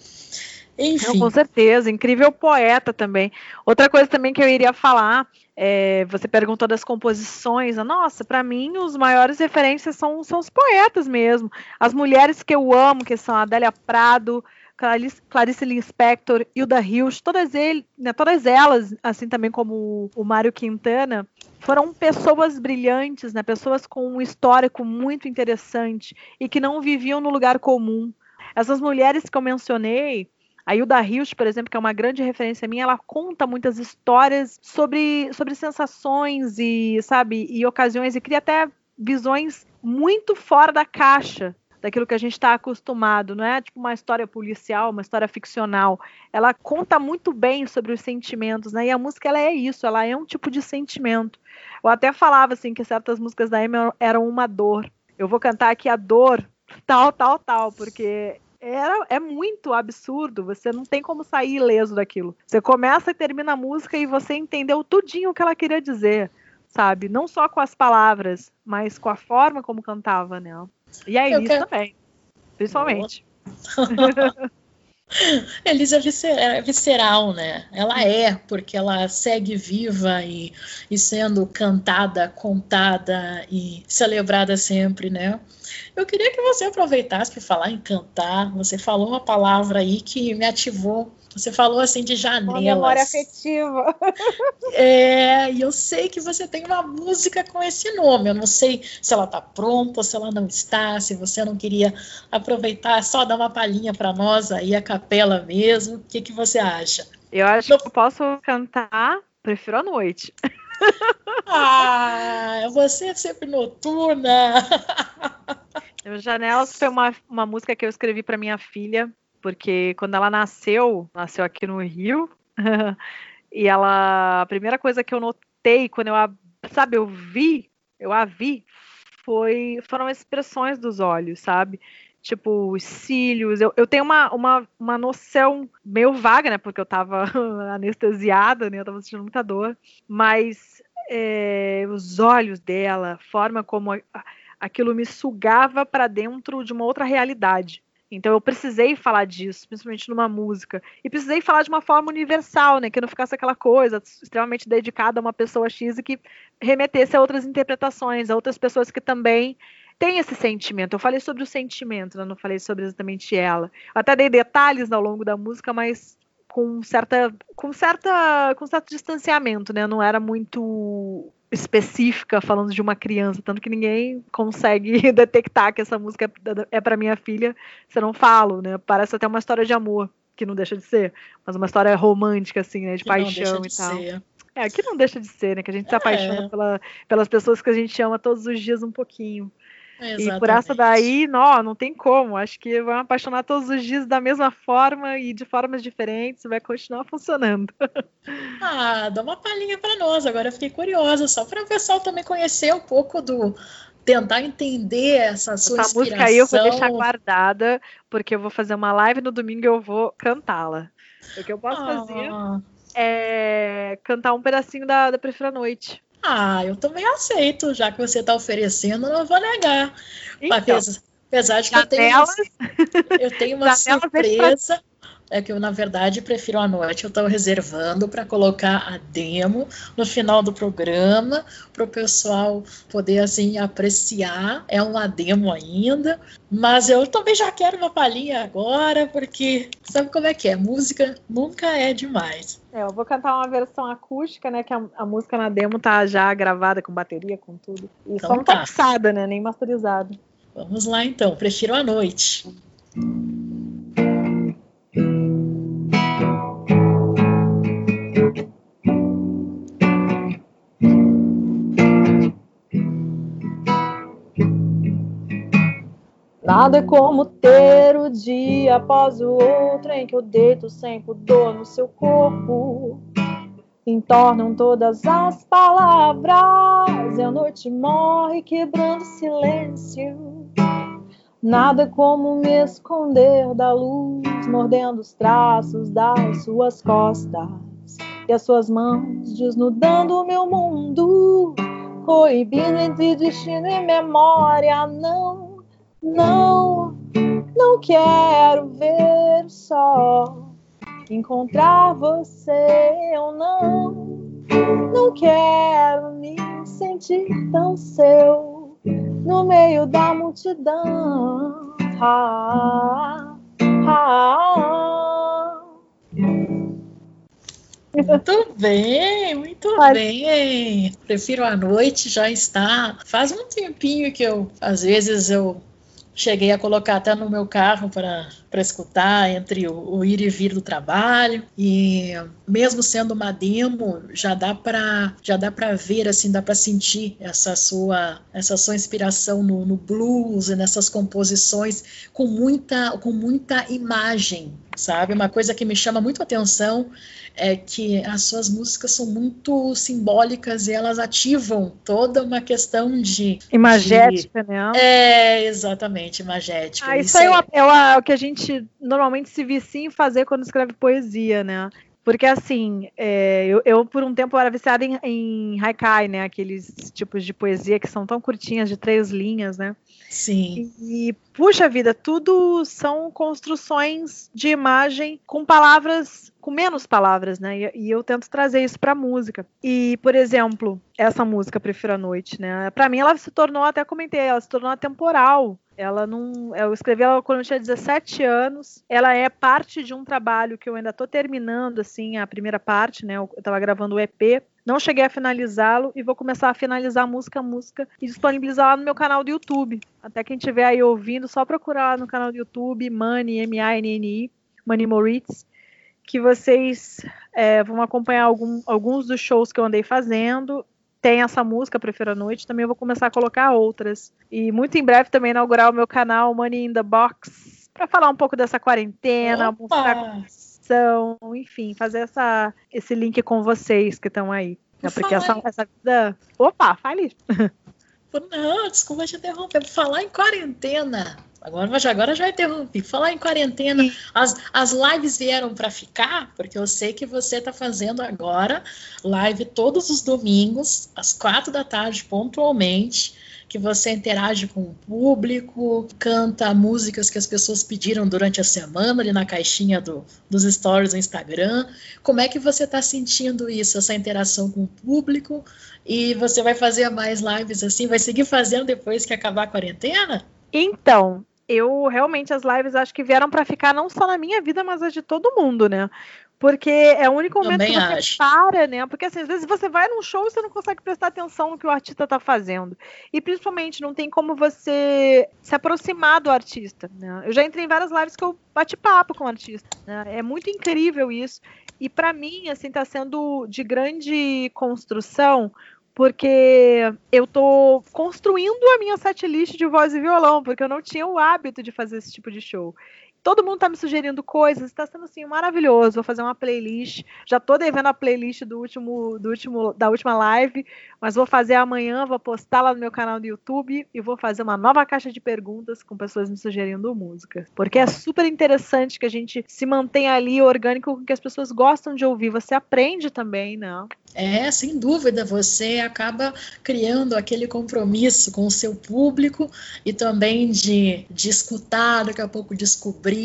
Enfim. Não, com certeza, incrível poeta também. Outra coisa também que eu iria falar, é, você perguntou das composições. Nossa, para mim os maiores referências são, são os poetas mesmo. As mulheres que eu amo, que são a Adélia Prado, Clarice, Clarice Lispector, Hilda Hilsch, todas, ele, né, todas elas, assim também como o Mário Quintana, foram pessoas brilhantes, né, pessoas com um histórico muito interessante e que não viviam no lugar comum. Essas mulheres que eu mencionei, a Hilda Hilsch, por exemplo, que é uma grande referência minha, ela conta muitas histórias sobre, sobre sensações e, sabe, e ocasiões e cria até visões muito fora da caixa daquilo que a gente está acostumado, não é tipo uma história policial, uma história ficcional. Ela conta muito bem sobre os sentimentos, né? E a música ela é isso, ela é um tipo de sentimento. Eu até falava assim que certas músicas da Amy eram uma dor. Eu vou cantar aqui a dor tal, tal, tal, porque era, é muito absurdo, você não tem como sair ileso daquilo. Você começa e termina a música e você entendeu tudinho o que ela queria dizer, sabe? Não só com as palavras, mas com a forma como cantava, né? E a Elisa quero... também, principalmente. Elisa é, é visceral, né? Ela é, porque ela segue viva e, e sendo cantada, contada e celebrada sempre, né? Eu queria que você aproveitasse para falar em cantar. Você falou uma palavra aí que me ativou você falou assim de janelas. Uma memória afetiva. É, e eu sei que você tem uma música com esse nome. Eu não sei se ela está pronta, se ela não está, se você não queria aproveitar, só dar uma palhinha para nós aí, a capela mesmo. O que, que você acha? Eu acho não... que eu posso cantar, prefiro à noite. Ah, você é sempre noturna. Janelas foi uma, uma música que eu escrevi para minha filha porque quando ela nasceu, nasceu aqui no Rio, e ela, a primeira coisa que eu notei quando eu, sabe, eu vi, eu a vi, foi, foram expressões dos olhos, sabe? Tipo, os cílios. Eu, eu tenho uma, uma, uma noção meio vaga, né? Porque eu tava anestesiada, né? Eu tava sentindo muita dor. Mas é, os olhos dela, a forma como aquilo me sugava para dentro de uma outra realidade. Então eu precisei falar disso, principalmente numa música. E precisei falar de uma forma universal, né? Que não ficasse aquela coisa extremamente dedicada a uma pessoa X e que remetesse a outras interpretações, a outras pessoas que também têm esse sentimento. Eu falei sobre o sentimento, né? não falei sobre exatamente ela. Eu até dei detalhes ao longo da música, mas com certa com certa com certo distanciamento, né? Não era muito específica falando de uma criança, tanto que ninguém consegue detectar que essa música é, é para minha filha, se eu não falo, né? Parece até uma história de amor, que não deixa de ser, mas uma história romântica assim, né, de que paixão de e tal. Ser. É, que não deixa de ser, né? Que a gente se é. apaixona pela, pelas pessoas que a gente ama todos os dias um pouquinho. Exatamente. E por essa daí, não, não tem como. Acho que vai apaixonar todos os dias da mesma forma e de formas diferentes, vai continuar funcionando. Ah, dá uma palhinha para nós. Agora eu fiquei curiosa, só para o pessoal também conhecer um pouco do tentar entender essa sua essa inspiração. música aí eu vou deixar guardada, porque eu vou fazer uma live no domingo e eu vou cantá-la. O que eu posso ah. fazer é cantar um pedacinho da, da Prefira Noite. Ah, eu também aceito, já que você está oferecendo, não vou negar. Então, apesar, apesar de que eu tenho uma, eu tenho uma surpresa é que eu, na verdade, prefiro a noite. Eu estou reservando para colocar a demo no final do programa, para o pessoal poder, assim, apreciar. É uma demo ainda, mas eu também já quero uma palhinha agora, porque sabe como é que é? Música nunca é demais. É, eu vou cantar uma versão acústica, né? Que a, a música na demo tá já gravada com bateria, com tudo. E então, só não tá mixada, né? Nem masterizada. Vamos lá, então. Prefiro a noite. Nada como ter o dia após o outro em que eu deito sem pudor no seu corpo. Entornam todas as palavras e a noite morre quebrando silêncio. Nada como me esconder da luz, mordendo os traços das suas costas e as suas mãos desnudando o meu mundo, coibindo entre destino e memória. Não não, não quero ver o sol, encontrar você ou não. Não quero me sentir tão seu no meio da multidão. Ah, ah, Muito bem, muito Mas... bem. Prefiro a noite, já está. Faz um tempinho que eu, às vezes, eu cheguei a colocar até no meu carro para escutar entre o, o, ir e vir do trabalho. E mesmo sendo uma demo já dá para já dá para ver assim dá para sentir essa sua essa sua inspiração no, no blues e nessas composições com muita com muita imagem sabe uma coisa que me chama muito a atenção é que as suas músicas são muito simbólicas e elas ativam toda uma questão de. Imagética, de, né? É, exatamente, imagética. Ah, isso, isso aí é, é, é, o que a gente normalmente se vicia em fazer quando escreve poesia, né? Porque, assim, é, eu, eu, por um tempo era viciada em, em haikai, né? Aqueles tipos de poesia que são tão curtinhas, de três linhas, né? Sim. E, puxa vida, tudo são construções de imagem com palavras, com menos palavras, né? E, e eu tento trazer isso para música. E, por exemplo, essa música Prefiro a Noite, né? Para mim ela se tornou, até comentei, ela se tornou atemporal. Ela não. Eu escrevi ela quando eu tinha 17 anos. Ela é parte de um trabalho que eu ainda estou terminando, assim, a primeira parte, né? Eu estava gravando o EP não cheguei a finalizá-lo e vou começar a finalizar música a música e disponibilizar lá no meu canal do YouTube. Até quem estiver aí ouvindo, só procurar lá no canal do YouTube, Mani, M-A-N-N-I, Mani Moritz, que vocês é, vão acompanhar algum, alguns dos shows que eu andei fazendo. Tem essa música, Prefiro a Noite, também vou começar a colocar outras. E muito em breve também inaugurar o meu canal Money in the Box, para falar um pouco dessa quarentena, Opa! mostrar enfim, fazer essa, esse link com vocês que estão aí. Né? Porque essa, essa vida. Opa, fale. Não, desculpa te interromper. Falar em quarentena. Agora, agora já interrompi. Falar em quarentena, as, as lives vieram para ficar, porque eu sei que você está fazendo agora live todos os domingos, às quatro da tarde, pontualmente que você interage com o público, canta músicas que as pessoas pediram durante a semana ali na caixinha do, dos stories do Instagram. Como é que você está sentindo isso, essa interação com o público? E você vai fazer mais lives assim? Vai seguir fazendo depois que acabar a quarentena? Então, eu realmente as lives acho que vieram para ficar não só na minha vida, mas a de todo mundo, né? Porque é o único momento Também que você acho. para, né? Porque assim, às vezes você vai num show e você não consegue prestar atenção no que o artista está fazendo. E principalmente não tem como você se aproximar do artista. Né? Eu já entrei em várias lives que eu bate papo com o artista. Né? É muito incrível isso. E para mim, assim, está sendo de grande construção, porque eu tô construindo a minha setlist de voz e violão, porque eu não tinha o hábito de fazer esse tipo de show. Todo mundo tá me sugerindo coisas, está sendo assim maravilhoso. Vou fazer uma playlist. Já tô devendo a playlist do último, do último, da última live, mas vou fazer amanhã, vou postar lá no meu canal do YouTube e vou fazer uma nova caixa de perguntas com pessoas me sugerindo música. Porque é super interessante que a gente se mantenha ali orgânico, que as pessoas gostam de ouvir. Você aprende também, né? É, sem dúvida, você acaba criando aquele compromisso com o seu público e também de, de escutar, daqui a pouco descobrir,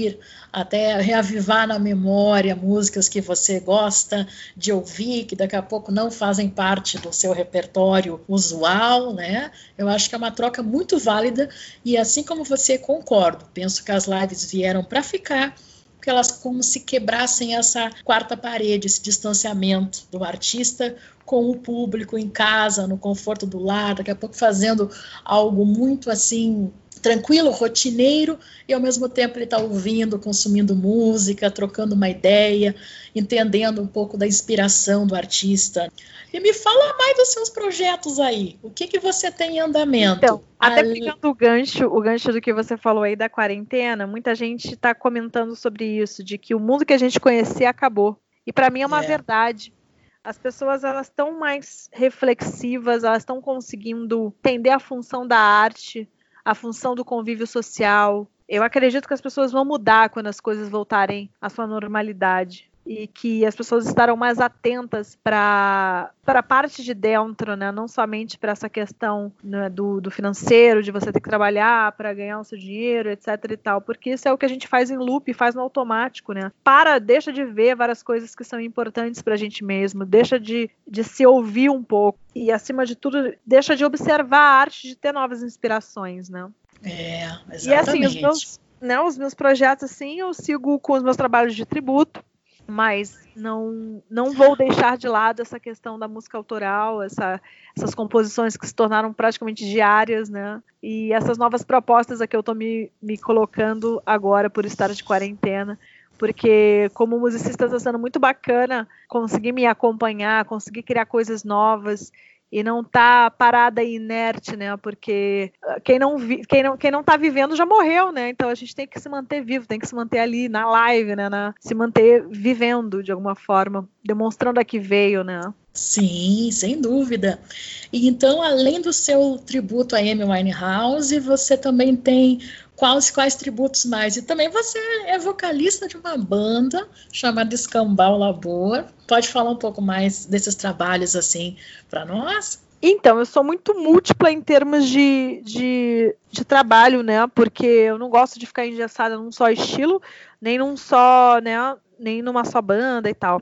até reavivar na memória músicas que você gosta de ouvir, que daqui a pouco não fazem parte do seu repertório usual, né? Eu acho que é uma troca muito válida e assim como você concordo, penso que as lives vieram para ficar porque elas como se quebrassem essa quarta parede, esse distanciamento do artista com o público em casa, no conforto do lar, daqui a pouco fazendo algo muito assim tranquilo, rotineiro, e ao mesmo tempo ele está ouvindo, consumindo música, trocando uma ideia, entendendo um pouco da inspiração do artista. E me fala mais dos seus projetos aí. O que, que você tem em andamento? Então, até pegando o gancho, o gancho do que você falou aí da quarentena, muita gente está comentando sobre isso, de que o mundo que a gente conhecia acabou. E para mim é uma é. verdade. As pessoas elas estão mais reflexivas, elas estão conseguindo entender a função da arte, a função do convívio social. Eu acredito que as pessoas vão mudar quando as coisas voltarem à sua normalidade e que as pessoas estarão mais atentas para a parte de dentro, né? não somente para essa questão né, do, do, financeiro, de você ter que trabalhar para ganhar o seu dinheiro, etc. e tal, porque isso é o que a gente faz em loop, faz no automático, né? Para, deixa de ver várias coisas que são importantes para a gente mesmo, deixa de, de se ouvir um pouco e, acima de tudo, deixa de observar a arte de ter novas inspirações, né? É, exatamente. E assim, os meus, né, os meus projetos, assim, eu sigo com os meus trabalhos de tributo, mas não não vou deixar de lado essa questão da música autoral, essa, essas composições que se tornaram praticamente diárias, né? E essas novas propostas a que eu estou me, me colocando agora por estar de quarentena, porque como musicista está sendo muito bacana conseguir me acompanhar, conseguir criar coisas novas e não tá parada e inerte, né? Porque ah, quem não, vi, quem não quem não tá vivendo já morreu, né? Então a gente tem que se manter vivo, tem que se manter ali na live, né? Na, se manter vivendo de alguma forma, demonstrando a que veio, né? Sim, sem dúvida. E então, além do seu tributo a Amy Winehouse, você também tem quais, quais tributos mais? E também você é vocalista de uma banda chamada Escambau Labor. Pode falar um pouco mais desses trabalhos assim para nós? Então, eu sou muito múltipla em termos de, de, de, trabalho, né? Porque eu não gosto de ficar engessada num só estilo, nem num só, né? Nem numa só banda e tal.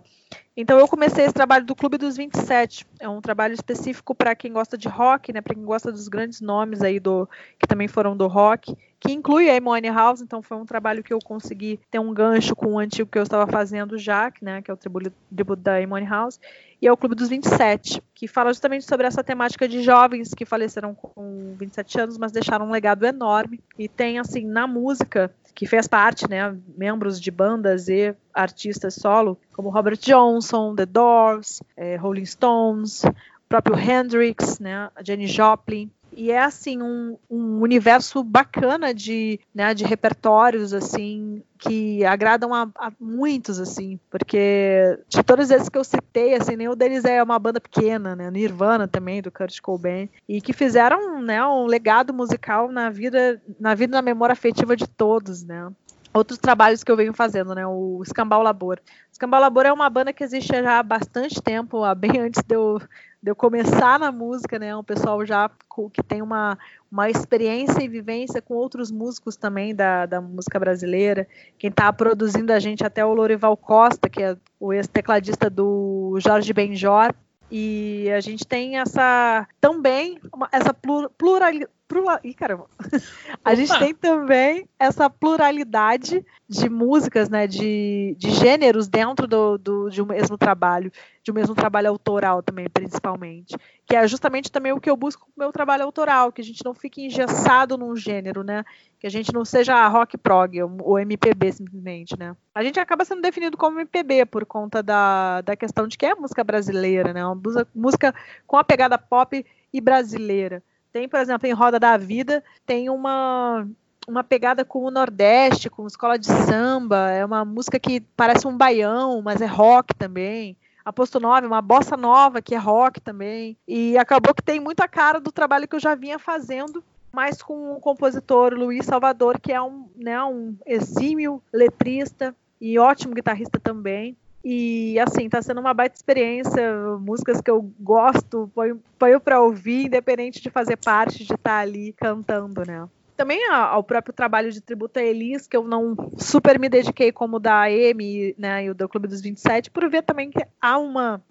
Então eu comecei esse trabalho do Clube dos 27. É um trabalho específico para quem gosta de rock, né? Para quem gosta dos grandes nomes aí do que também foram do rock, que inclui a Amy House. Então foi um trabalho que eu consegui ter um gancho com o antigo que eu estava fazendo já, né? Que é o tributo, da Amy House. E é o Clube dos 27, que fala justamente sobre essa temática de jovens que faleceram com 27 anos, mas deixaram um legado enorme. E tem assim na música que fez parte, né, membros de bandas e artistas solo, como Robert Johnson, The Doors, eh, Rolling Stones, próprio Hendrix, né, Jenny Joplin. E é assim um, um universo bacana de, né, de repertórios assim que agradam a, a, muitos assim, porque de todas as que eu citei, assim, nenhum deles é uma banda pequena, né? Nirvana também do Kurt Cobain e que fizeram, né, um legado musical na vida, na vida, na memória afetiva de todos, né? outros trabalhos que eu venho fazendo, né? O Escambau Labor. Escambau Labor é uma banda que existe já há bastante tempo, bem antes de eu, de eu começar na música, né? Um pessoal já que tem uma, uma experiência e vivência com outros músicos também da, da música brasileira. Quem está produzindo a gente até o Lorival Costa, que é o ex-tecladista do Jorge Benjor. E a gente tem essa também uma, essa plural, plura... Ih, caramba. a gente tem também essa pluralidade de músicas, né, de, de gêneros dentro do, do, de um mesmo trabalho, de um mesmo trabalho autoral também, principalmente. Que é justamente também o que eu busco com o meu trabalho autoral, que a gente não fique engessado num gênero, né? Que a gente não seja rock prog ou MPB simplesmente, né? A gente acaba sendo definido como MPB por conta da, da questão de que é música brasileira, né? Uma música com a pegada pop e brasileira. Tem, por exemplo, em Roda da Vida, tem uma uma pegada com o Nordeste, com escola de samba, é uma música que parece um baião, mas é rock também. Aposto 9, uma bossa nova que é rock também. E acabou que tem muita cara do trabalho que eu já vinha fazendo, mas com o compositor Luiz Salvador, que é um, né, um exímio letrista e ótimo guitarrista também. E assim, tá sendo uma baita experiência, músicas que eu gosto, ponho, ponho para ouvir, independente de fazer parte, de estar tá ali cantando, né? Também ao próprio trabalho de tributo a Elis, que eu não super me dediquei como da Amy, né, e o do Clube dos 27, por ver também que há uma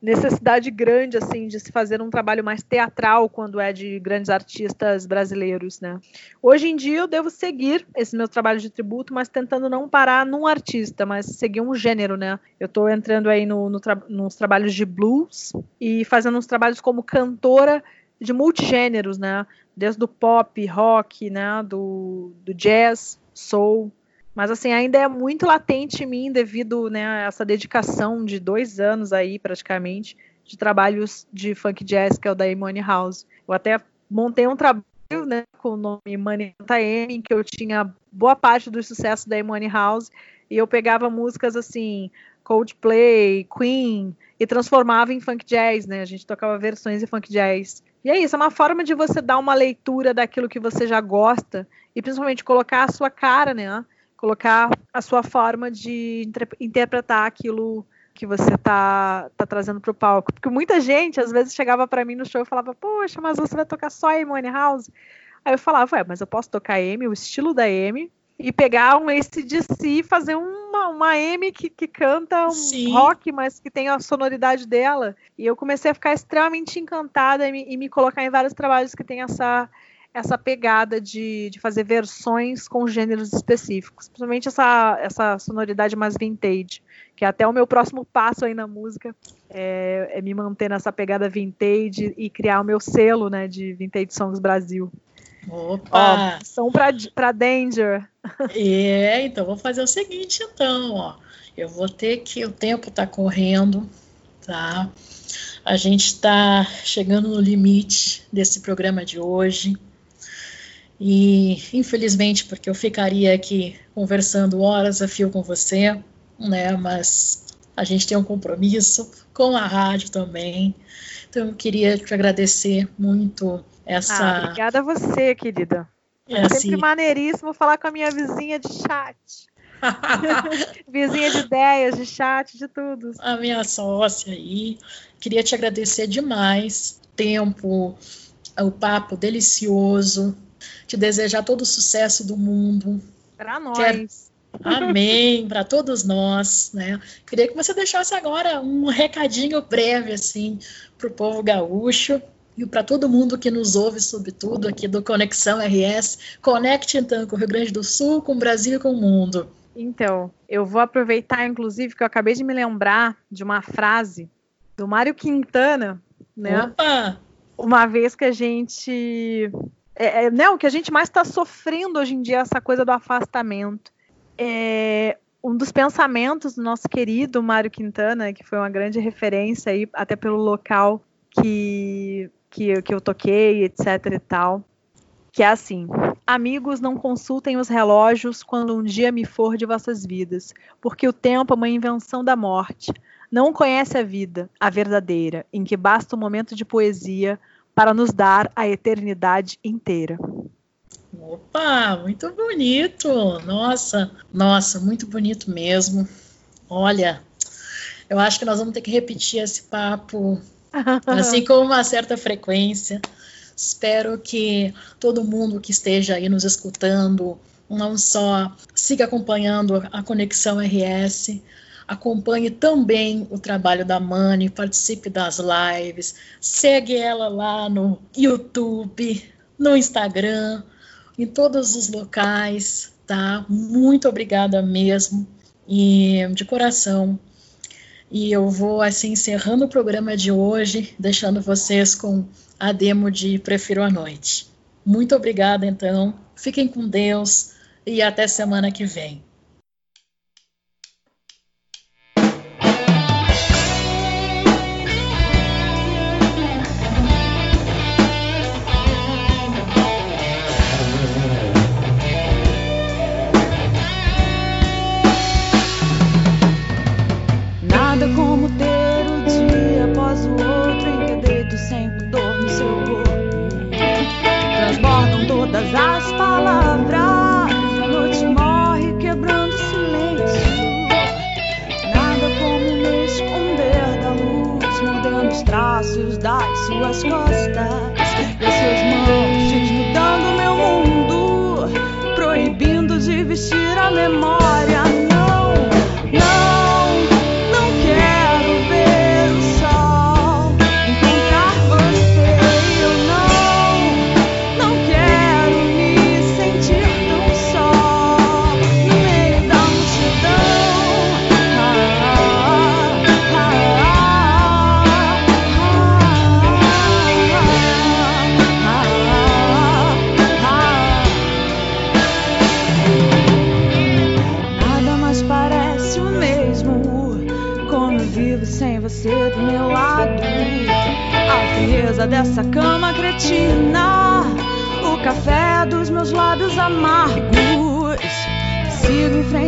necessidade grande assim de se fazer um trabalho mais teatral quando é de grandes artistas brasileiros, né? Hoje em dia eu devo seguir esse meu trabalho de tributo, mas tentando não parar num artista, mas seguir um gênero, né? Eu estou entrando aí no, no tra nos trabalhos de blues e fazendo uns trabalhos como cantora de multigêneros, né? Desde o pop, rock, né? Do, do jazz, soul, mas assim, ainda é muito latente em mim devido né, a essa dedicação de dois anos aí, praticamente, de trabalhos de funk jazz, que é o da Imani House. Eu até montei um trabalho né, com o nome Money M, em que eu tinha boa parte do sucesso da Imani House, e eu pegava músicas assim, Coldplay, Queen, e transformava em funk jazz, né? A gente tocava versões de funk jazz. E é isso, é uma forma de você dar uma leitura daquilo que você já gosta, e principalmente colocar a sua cara, né? Colocar a sua forma de interpretar aquilo que você tá, tá trazendo para o palco. Porque muita gente, às vezes, chegava para mim no show e falava, poxa, mas você vai tocar só Amy House? Aí eu falava, ué, mas eu posso tocar Amy, o estilo da Amy, e pegar um ACDC e fazer uma, uma Amy que, que canta um Sim. rock, mas que tem a sonoridade dela. E eu comecei a ficar extremamente encantada e me, e me colocar em vários trabalhos que tem essa essa pegada de, de fazer versões com gêneros específicos, principalmente essa, essa sonoridade mais vintage, que é até o meu próximo passo aí na música, é, é me manter nessa pegada vintage e criar o meu selo né, de Vintage Songs Brasil. Opa! Ó, são para Danger. É, então vou fazer o seguinte então, ó. Eu vou ter que o tempo está correndo, tá? A gente está chegando no limite desse programa de hoje. E infelizmente, porque eu ficaria aqui conversando horas a fio com você, né? Mas a gente tem um compromisso com a rádio também. Então eu queria te agradecer muito essa. Ah, obrigada a você, querida. É, é sempre assim... maneiríssimo falar com a minha vizinha de chat. vizinha de ideias, de chat, de tudo. A minha sócia aí. Queria te agradecer demais. Tempo, o papo delicioso, te desejar todo o sucesso do mundo. Para nós. Quero... Amém, para todos nós, né? Queria que você deixasse agora um recadinho breve assim para o povo gaúcho e para todo mundo que nos ouve, sobretudo aqui do Conexão RS. Conecte então com o Rio Grande do Sul, com o Brasil e com o mundo. Então, eu vou aproveitar, inclusive, que eu acabei de me lembrar de uma frase do Mário Quintana, né? Opa! Uma vez que a gente é, é, né, o que a gente mais está sofrendo hoje em dia é essa coisa do afastamento. É, um dos pensamentos do nosso querido Mário Quintana, que foi uma grande referência aí, até pelo local que, que, que eu toquei, etc e tal, que é assim: Amigos, não consultem os relógios quando um dia me for de vossas vidas, porque o tempo é uma invenção da morte. Não conhece a vida, a verdadeira, em que basta um momento de poesia, para nos dar a eternidade inteira. Opa, muito bonito! Nossa, nossa, muito bonito mesmo. Olha, eu acho que nós vamos ter que repetir esse papo assim com uma certa frequência. Espero que todo mundo que esteja aí nos escutando não só siga acompanhando a Conexão RS, Acompanhe também o trabalho da Mani, participe das lives, segue ela lá no YouTube, no Instagram, em todos os locais, tá? Muito obrigada mesmo e de coração. E eu vou assim encerrando o programa de hoje, deixando vocês com a demo de Prefiro a Noite. Muito obrigada então. Fiquem com Deus e até semana que vem.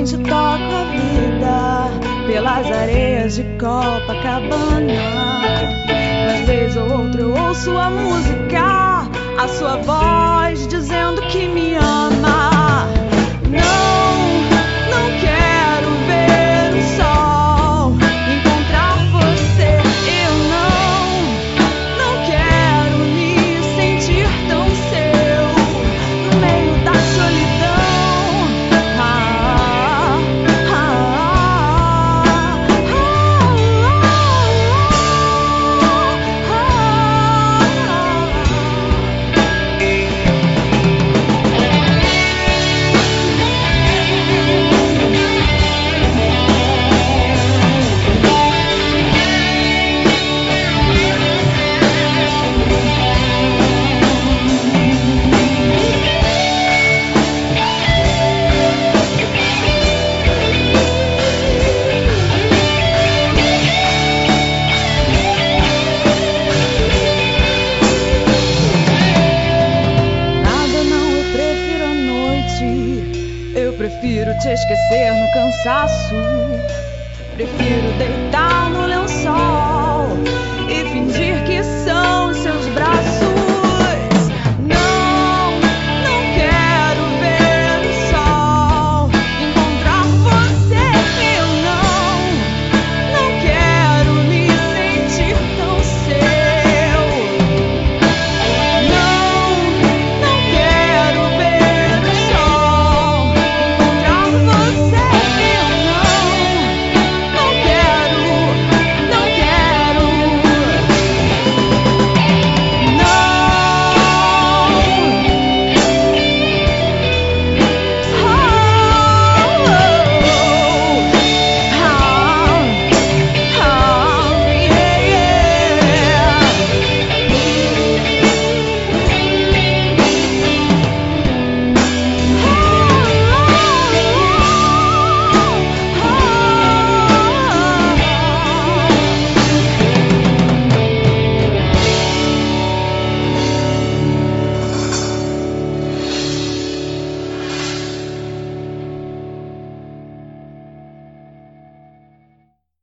Frente, toco a vida pelas areias de Copacabana. Mas vez ou outra eu ouço a música, a sua voz dizendo que me ama.